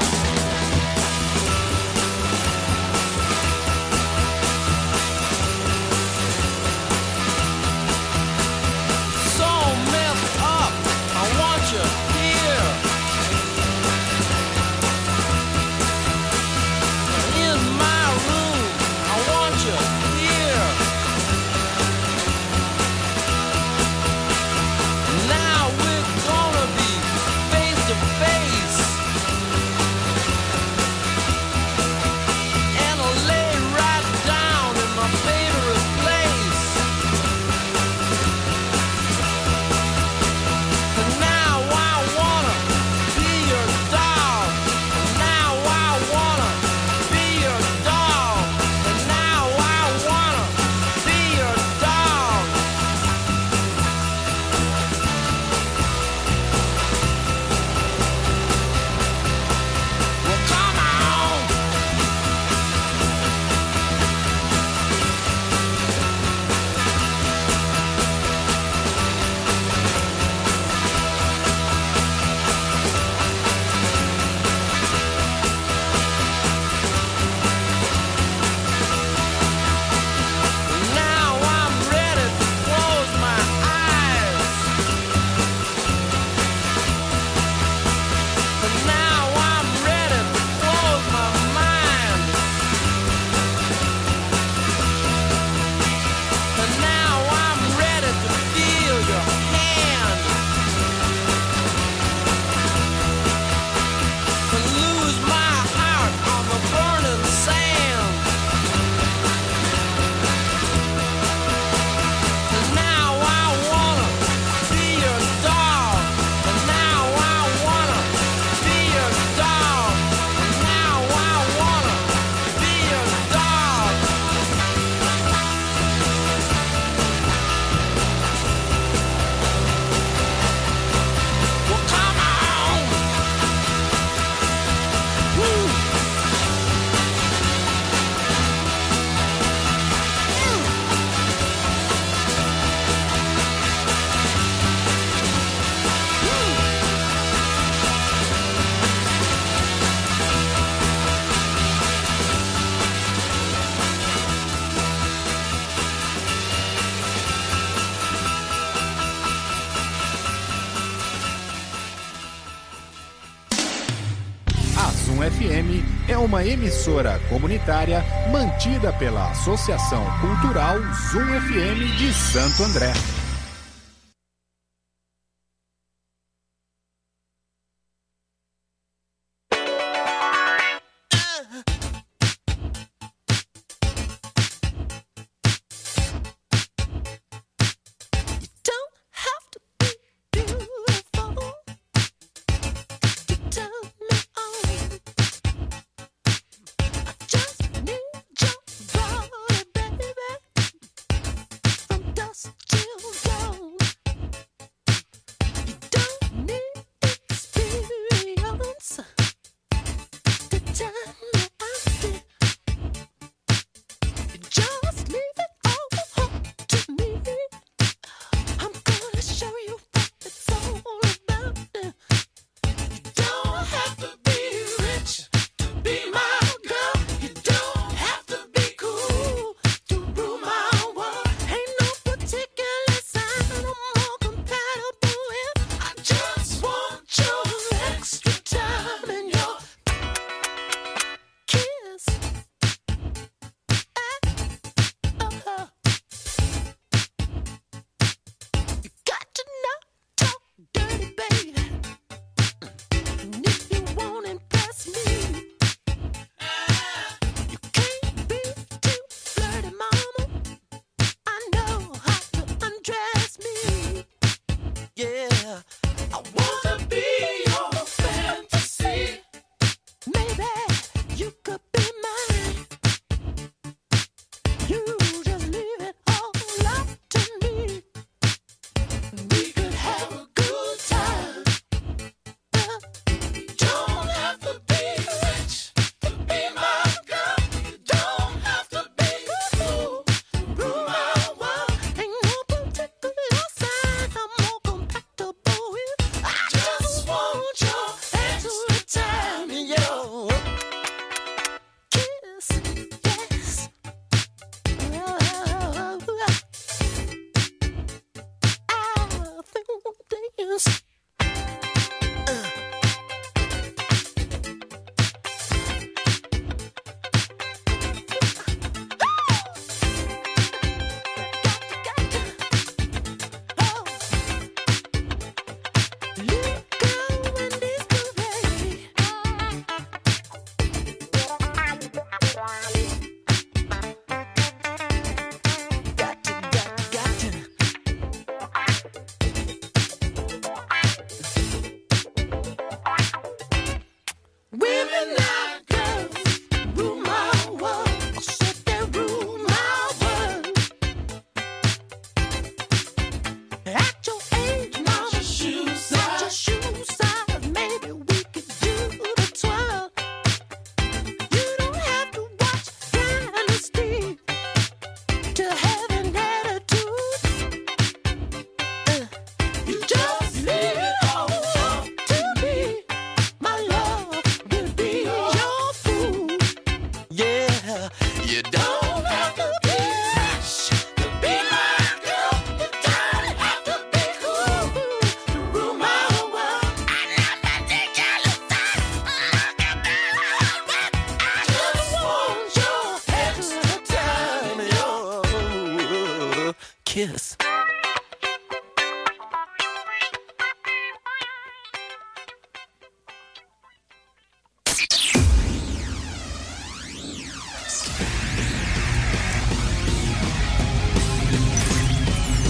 emissora comunitária mantida pela Associação Cultural Zoom FM de Santo André.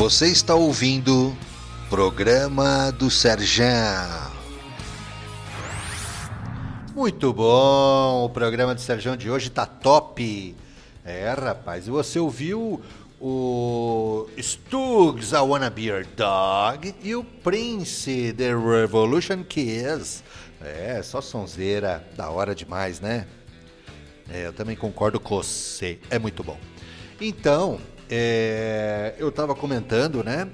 Você está ouvindo Programa do Serjão. Muito bom, o programa do Serjão de hoje tá top. É, rapaz, e você ouviu o Stugs, I Wanna Be Your Dog e o Prince, The Revolution Kiss. É, só sonzeira, da hora demais, né? É, eu também concordo com você, é muito bom. Então, é, eu estava comentando, né?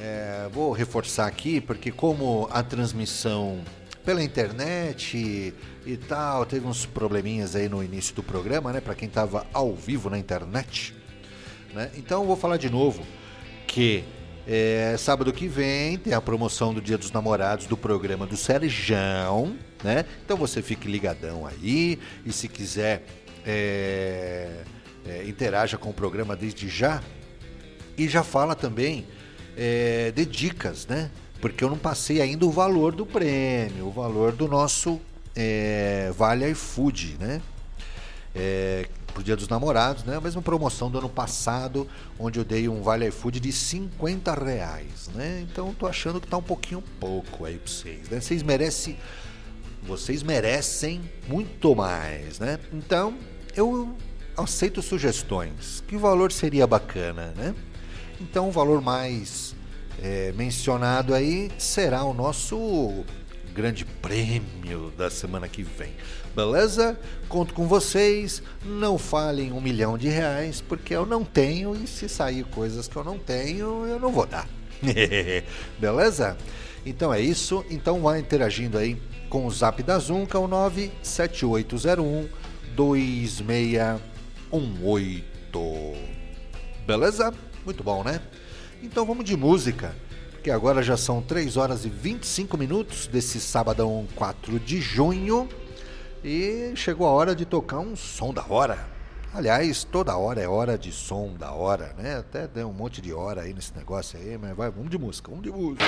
É, vou reforçar aqui, porque como a transmissão pela internet e tal, teve uns probleminhas aí no início do programa, né? Para quem estava ao vivo na internet. Né? Então vou falar de novo que é, sábado que vem tem a promoção do Dia dos Namorados do programa do Serjão, né? Então você fique ligadão aí e se quiser é, é, interaja com o programa desde já e já fala também é, de dicas, né? Porque eu não passei ainda o valor do prêmio, o valor do nosso é, Vale iFood, né? É, pro Dia dos Namorados, né? A mesma promoção do ano passado, onde eu dei um Vale iFood de 50 reais, né? Então tô achando que tá um pouquinho pouco aí pra vocês, né? Vocês merecem, vocês merecem muito mais, né? Então eu aceito sugestões. Que valor seria bacana, né? Então o valor mais é, mencionado aí será o nosso grande prêmio da semana que vem. Beleza? Conto com vocês. Não falem um milhão de reais, porque eu não tenho, e se sair coisas que eu não tenho, eu não vou dar. Beleza? Então é isso. Então vai interagindo aí com o zap da Zoom, que é o 97801 2618. Beleza? Muito bom, né? Então vamos de música, que agora já são 3 horas e 25 minutos desse sábado 4 de junho e chegou a hora de tocar um som da hora. Aliás, toda hora é hora de som da hora, né? Até deu um monte de hora aí nesse negócio aí, mas vai, vamos de música, vamos de música.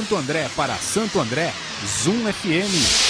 Santo André para Santo André, Zoom FM.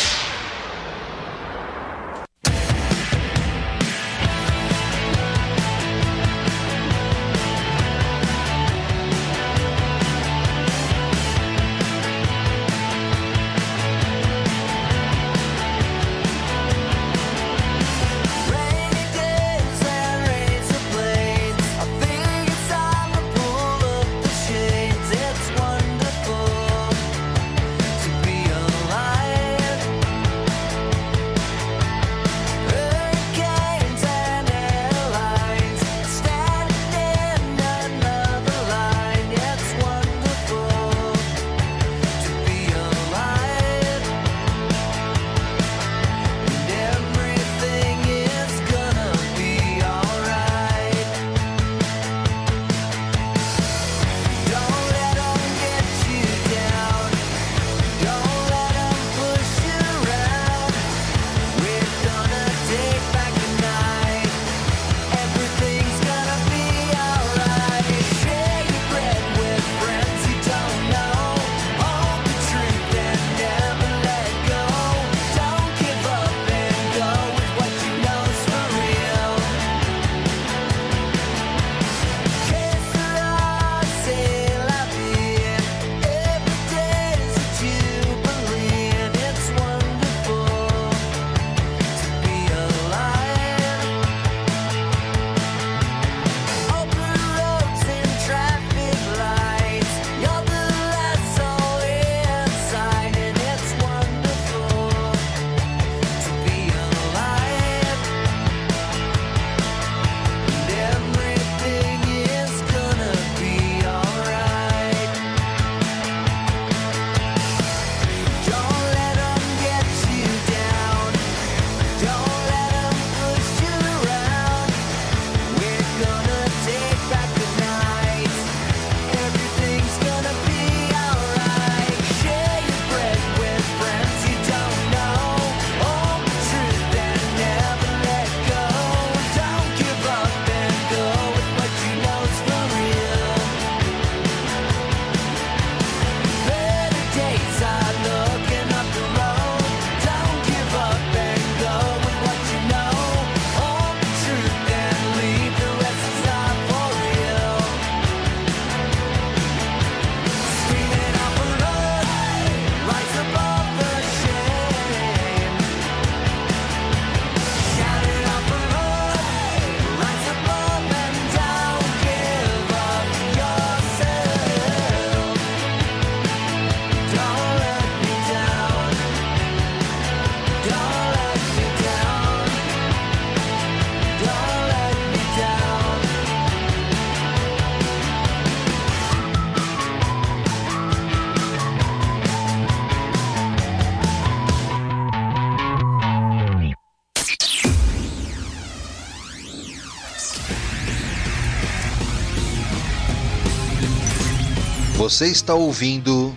Você está ouvindo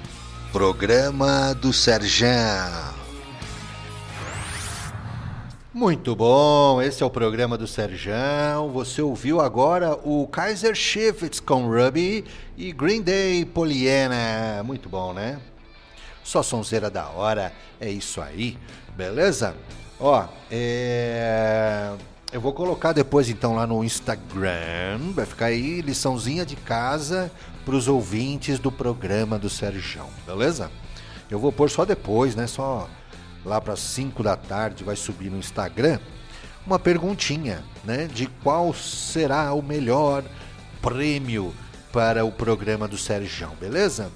Programa do Serjão. Muito bom, esse é o programa do Serjão. Você ouviu agora o Kaiser Chiefs com Ruby e Green Day Poliana. Muito bom, né? Só sonzeira da hora, é isso aí, beleza? Ó, é... eu vou colocar depois então lá no Instagram, vai ficar aí liçãozinha de casa para os ouvintes do programa do Serjão, beleza? Eu vou pôr só depois, né? Só lá para 5 da tarde vai subir no Instagram uma perguntinha, né? De qual será o melhor prêmio para o programa do Serjão, beleza?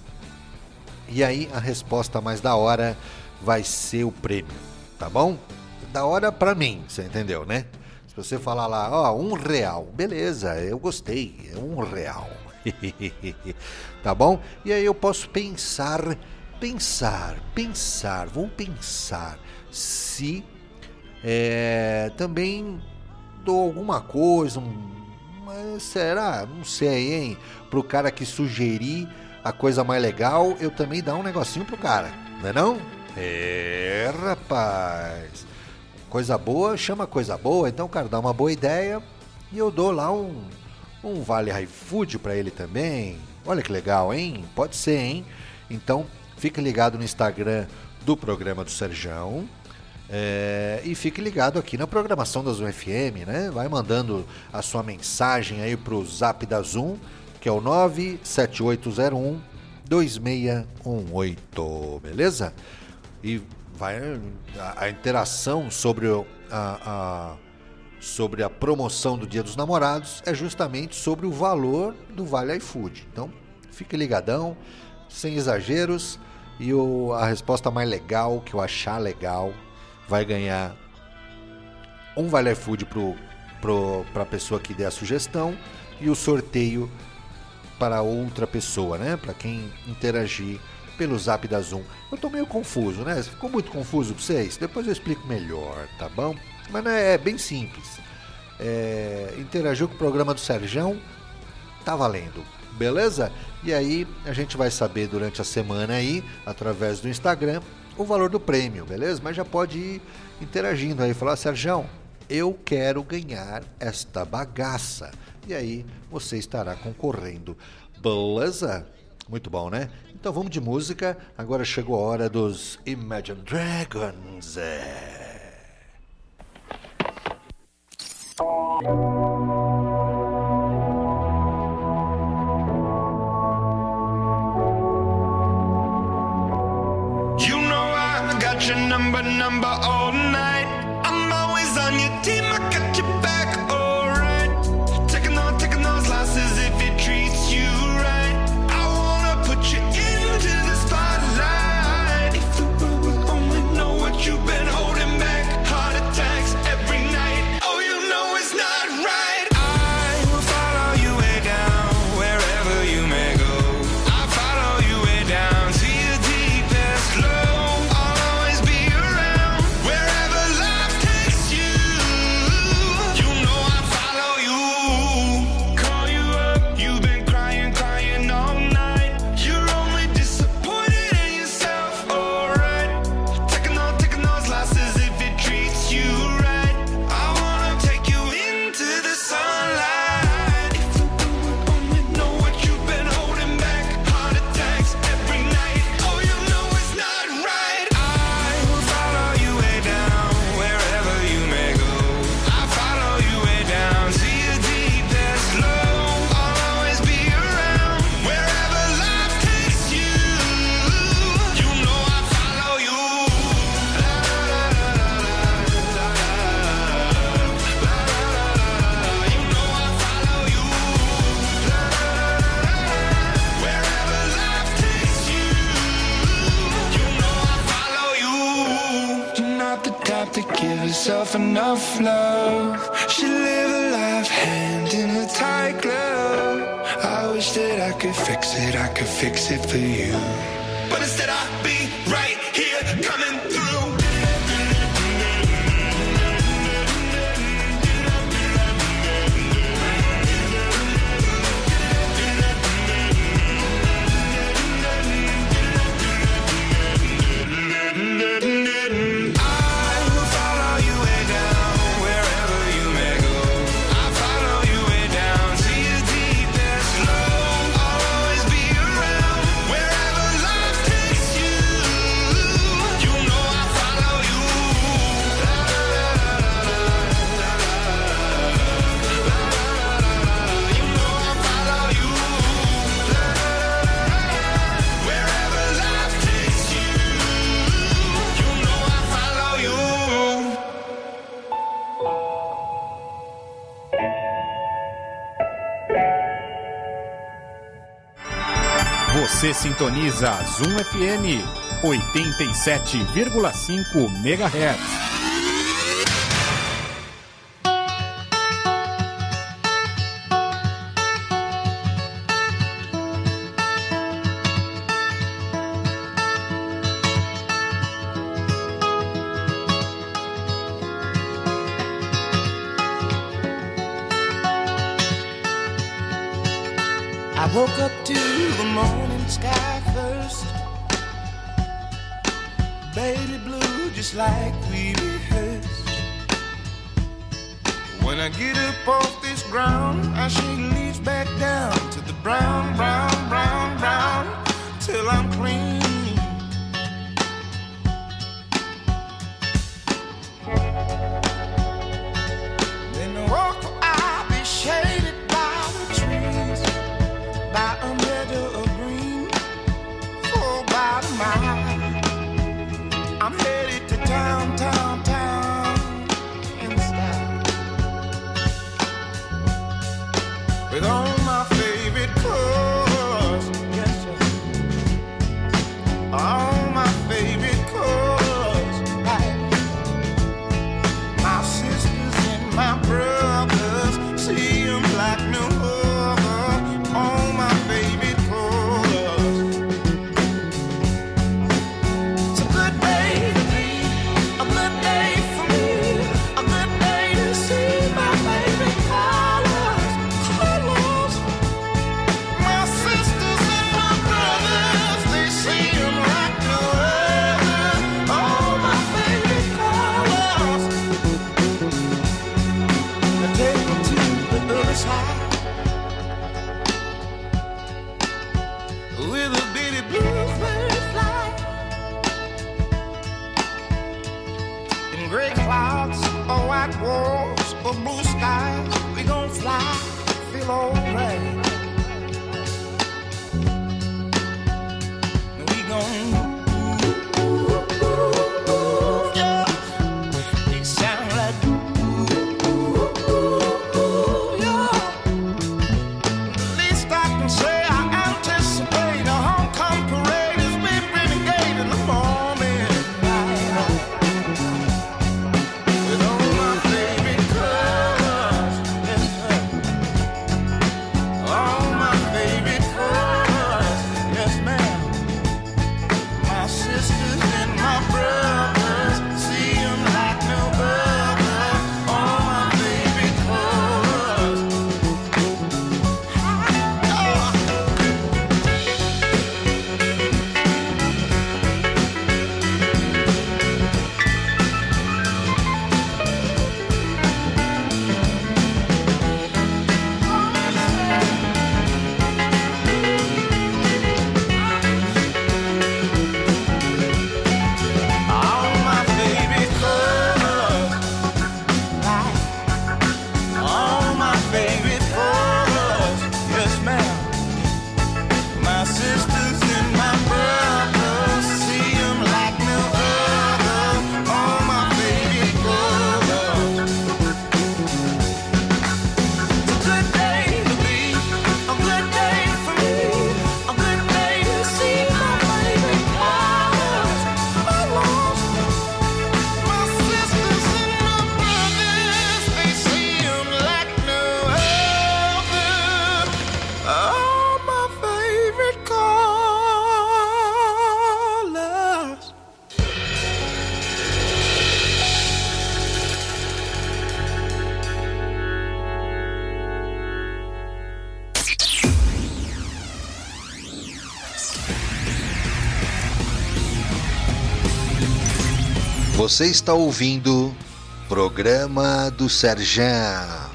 E aí a resposta mais da hora vai ser o prêmio, tá bom? Da hora pra mim, você entendeu, né? Você falar lá, ó, um real, beleza, eu gostei, é um real. tá bom? E aí eu posso pensar, pensar, pensar, vou pensar se é, também dou alguma coisa, um, será? Não sei, hein? Pro cara que sugerir a coisa mais legal, eu também dar um negocinho pro cara, não é não? É, rapaz. Coisa boa chama coisa boa, então cara dá uma boa ideia e eu dou lá um, um vale iFood pra ele também. Olha que legal, hein? Pode ser, hein? Então, fique ligado no Instagram do programa do Serjão. é, e fique ligado aqui na programação da Zoom FM, né? Vai mandando a sua mensagem aí pro zap da Zoom, que é o 97801 2618, beleza? E vai a, a interação sobre a, a- sobre a promoção do Dia dos Namorados é justamente sobre o valor do Vale iFood. Então, fique ligadão, sem exageros, e o- a resposta mais legal, que eu achar legal, vai ganhar um Vale iFood pro, para a pessoa que der a sugestão e o sorteio para outra pessoa, né? Para quem interagir pelo Zap da Zoom. Eu tô meio confuso, né? Ficou muito confuso para vocês? Depois eu explico melhor, tá bom? Mas não é, é bem simples. É, interagiu com o programa do Serjão, tá valendo, beleza? E aí a gente vai saber durante a semana aí, através do Instagram, o valor do prêmio, beleza? Mas já pode ir interagindo aí, falar, Serjão, eu quero ganhar esta bagaça. E aí você estará concorrendo, beleza? Muito bom, né? Então vamos de música. Agora chegou a hora dos Imagine Dragons. É. sintoniza Zoom FM 87,5 MHz. Você está ouvindo Programa do Serjão.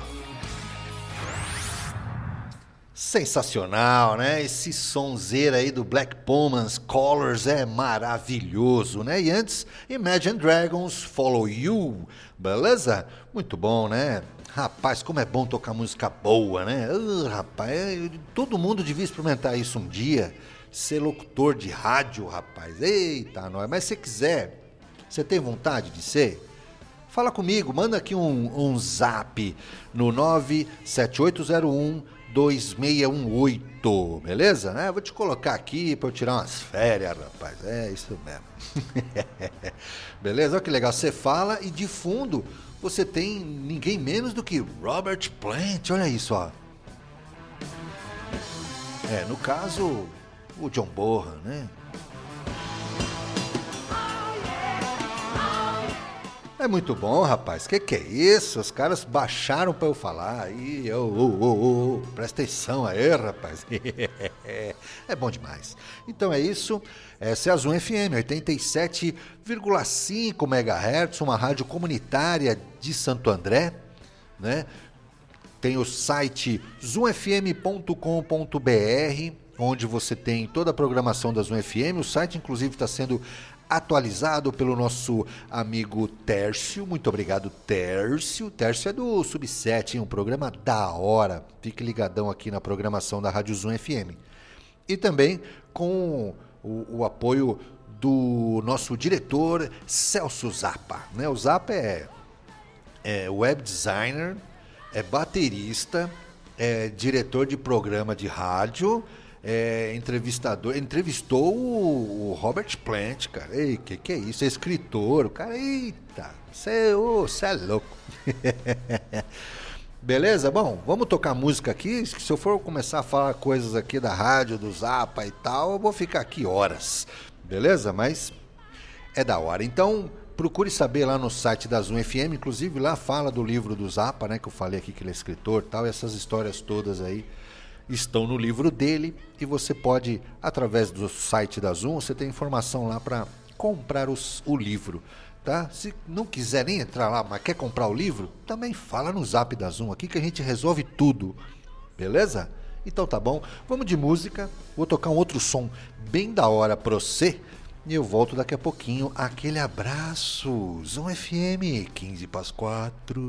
Sensacional, né? Esse sonzeiro aí do Black Pumas Colors é maravilhoso, né? E antes, Imagine Dragons Follow You, beleza? Muito bom, né? Rapaz, como é bom tocar música boa, né? Ah, rapaz, é- todo mundo devia experimentar isso um dia. Ser locutor de rádio, rapaz. Eita, nós. Mas se quiser, você tem vontade de ser? Fala comigo, manda aqui um, um zap no 97801 2618, beleza? Né? Vou te colocar aqui para eu tirar umas férias, rapaz. É isso mesmo. beleza? Olha que legal. Você fala e de fundo você tem ninguém menos do que Robert Plant. Olha isso, ó. É, no caso, o John Bohan, né? É muito bom, rapaz. Que que é isso? Os caras baixaram pra eu falar. Aí, ô, ô, ô, ô, presta atenção aí, rapaz. é bom demais. Então é isso. Essa é a Zoom FM 87,5 MHz, uma rádio comunitária de Santo André, né? Tem o site zoomfm.com.br, onde você tem toda a programação da Zoom FM. O site, inclusive, está sendo atualizado pelo nosso amigo Tércio. Muito obrigado, Tércio. Tércio é do Sub7, um programa da hora. Fique ligadão aqui na programação da Rádio Zoom FM. E também com o, o apoio do nosso diretor Celso Zappa. Né? O Zappa é é web designer, é baterista, é diretor de programa de rádio, é entrevistador. Entrevistou o, Robert Plant, cara. Ei, que que é isso? É escritor. O cara, eita, você é louco. Beleza? Bom, vamos tocar música aqui. Se eu for começar a falar coisas aqui da rádio, do Zapa e tal, eu vou ficar aqui horas. Beleza? Mas é da hora. Então, procure saber lá no site da Zoom FM, inclusive lá fala do livro do Zapa, né, que eu falei aqui que ele é escritor, tal, essas histórias todas aí estão no livro dele e você pode através do site da Zoom, você tem informação lá para comprar os, o livro, tá? Se não quiser nem entrar lá, mas quer comprar o livro, também fala no Zap da Zoom aqui que a gente resolve tudo. Beleza? Então tá bom, vamos de música. Vou tocar um outro som bem da hora pra você. E eu volto daqui a pouquinho. Aquele abraço. Zoom FM, 15 para as 4.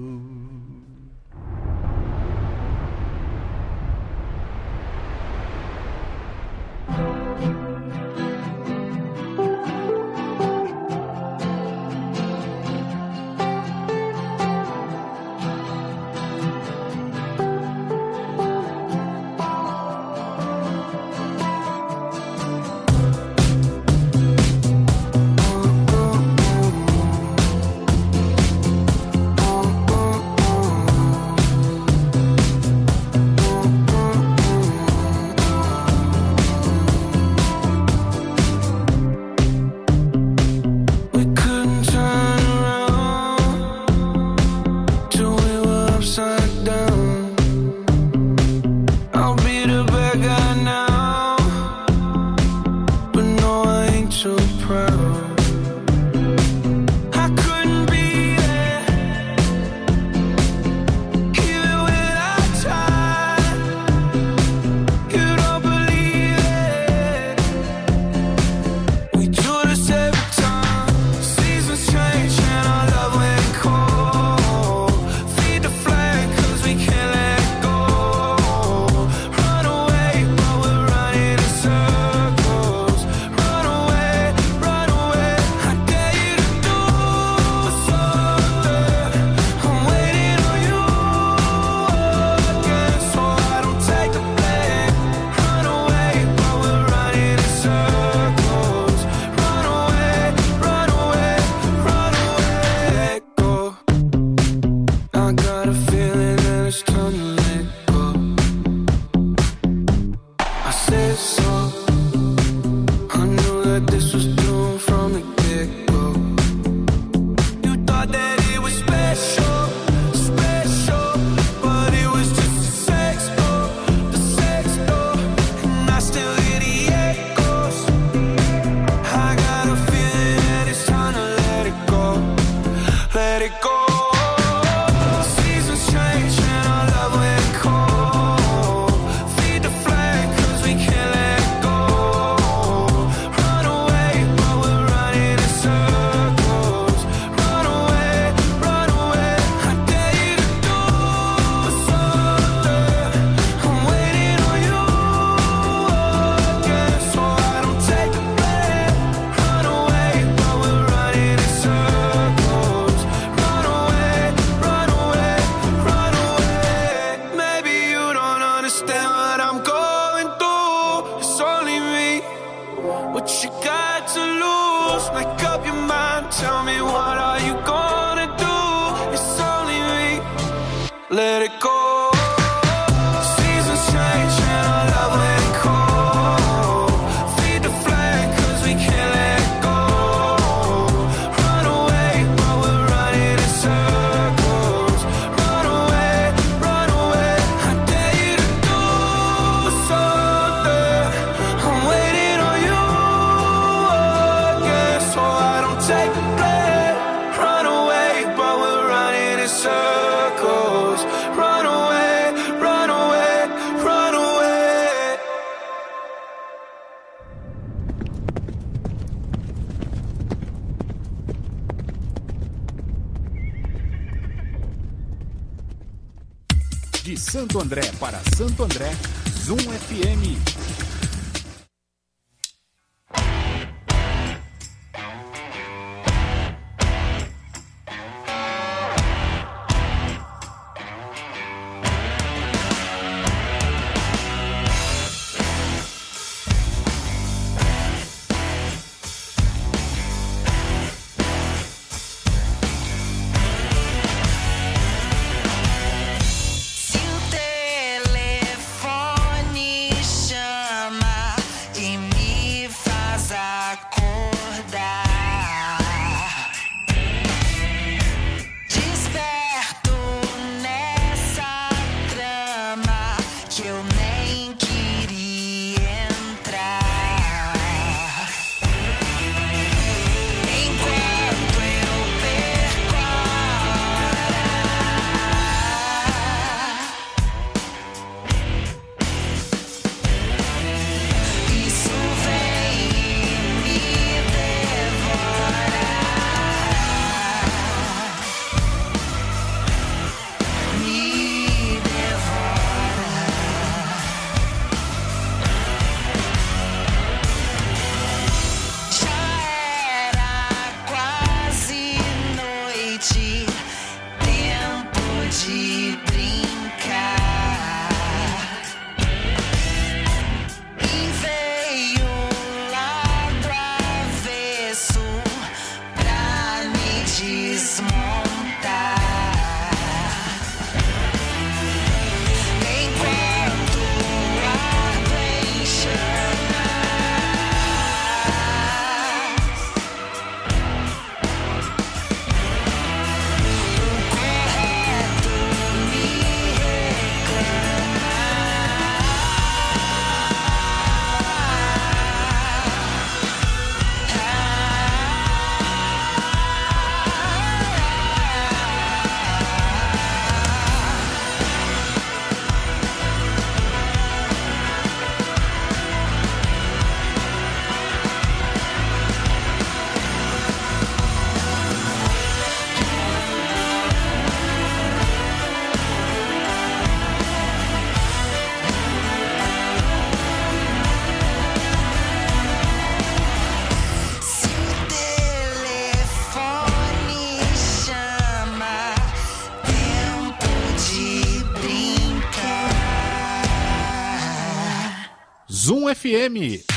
FM.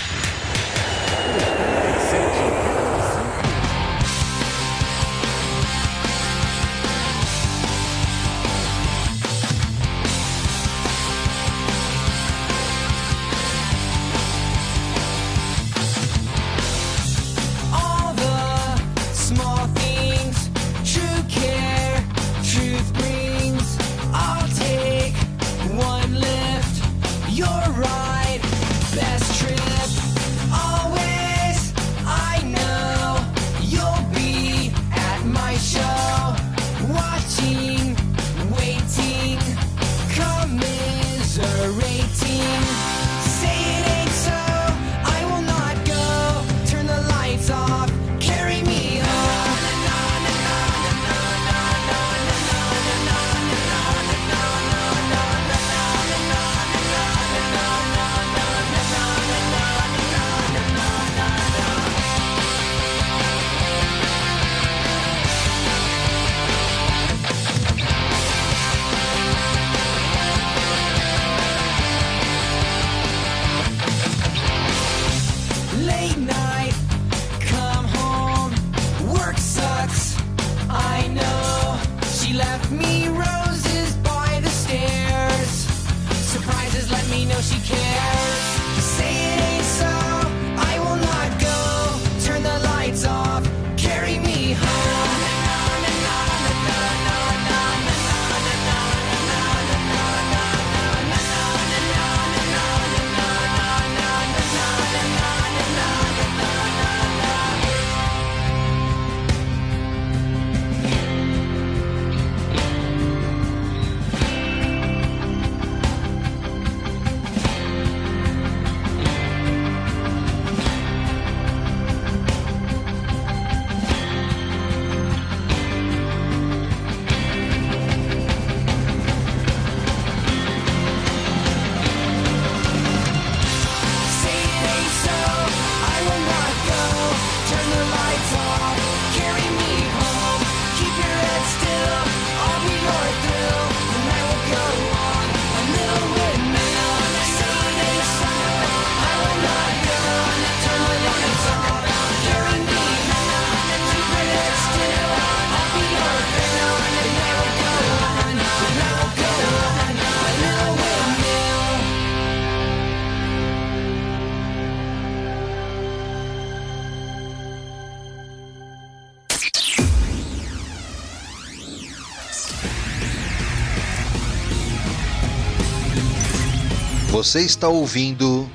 Você está ouvindo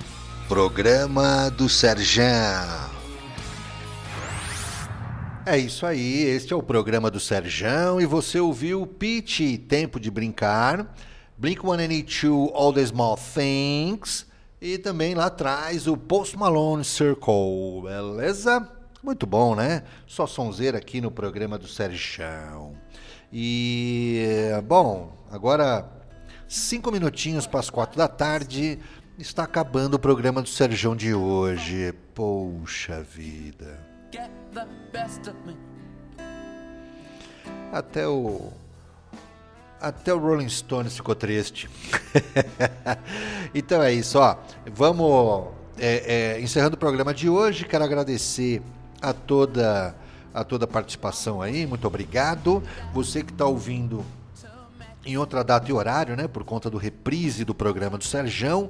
Programa do Serjão. É isso aí, este é o programa do Serjão e você ouviu Pitch Tempo de Brincar, Blink-182 All the Small Things e também lá atrás o Post Malone Circle, beleza? Muito bom, né? Só sonzeira aqui no programa do Serjão. E, bom, agora cinco minutinhos para as quatro da tarde, está acabando o programa do Serjão de hoje. Poxa vida. Até o. Até o Rolling Stones ficou triste. então é isso, ó. Vamos. é, é, encerrando o programa de hoje, quero agradecer a toda a toda a participação aí, muito obrigado. Você que está ouvindo em outra data e horário, né? Por conta do reprise do programa do Serjão.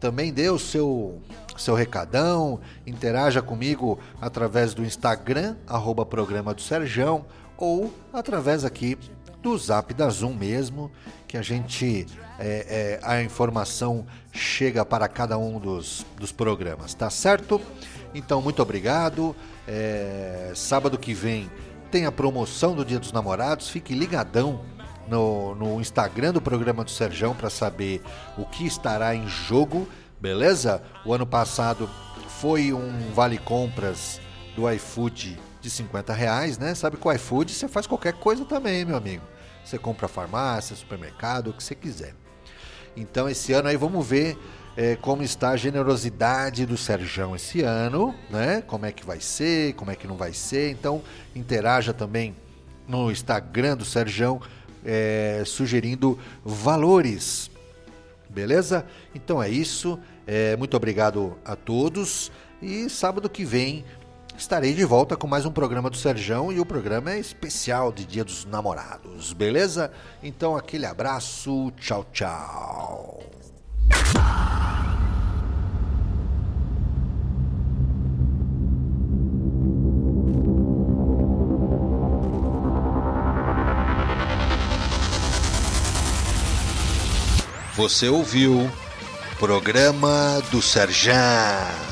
Também dê o seu, seu recadão, interaja comigo através do Instagram, arroba programa do Serjão, ou através aqui do Zap da Zoom mesmo, que a gente, é, é, a informação chega para cada um dos, dos programas, tá certo? Então, muito obrigado. É, sábado que vem tem a promoção do Dia dos Namorados, fique ligadão no, no Instagram do programa do Serjão para saber o que estará em jogo, beleza? O ano passado foi um vale compras do iFood de 50 reais, né? Sabe que o iFood você faz qualquer coisa também, meu amigo. Você compra farmácia, supermercado, o que você quiser. Então esse ano aí vamos ver é, como está a generosidade do Serjão esse ano, né? Como é que vai ser, como é que não vai ser. Então interaja também no Instagram do Serjão é, sugerindo valores. Beleza? Então é isso. É, muito obrigado a todos e sábado que vem estarei de volta com mais um programa do Serjão e o programa é especial de Dia dos Namorados, beleza? Então aquele abraço, tchau, tchau. Você ouviu Programa do Serjão.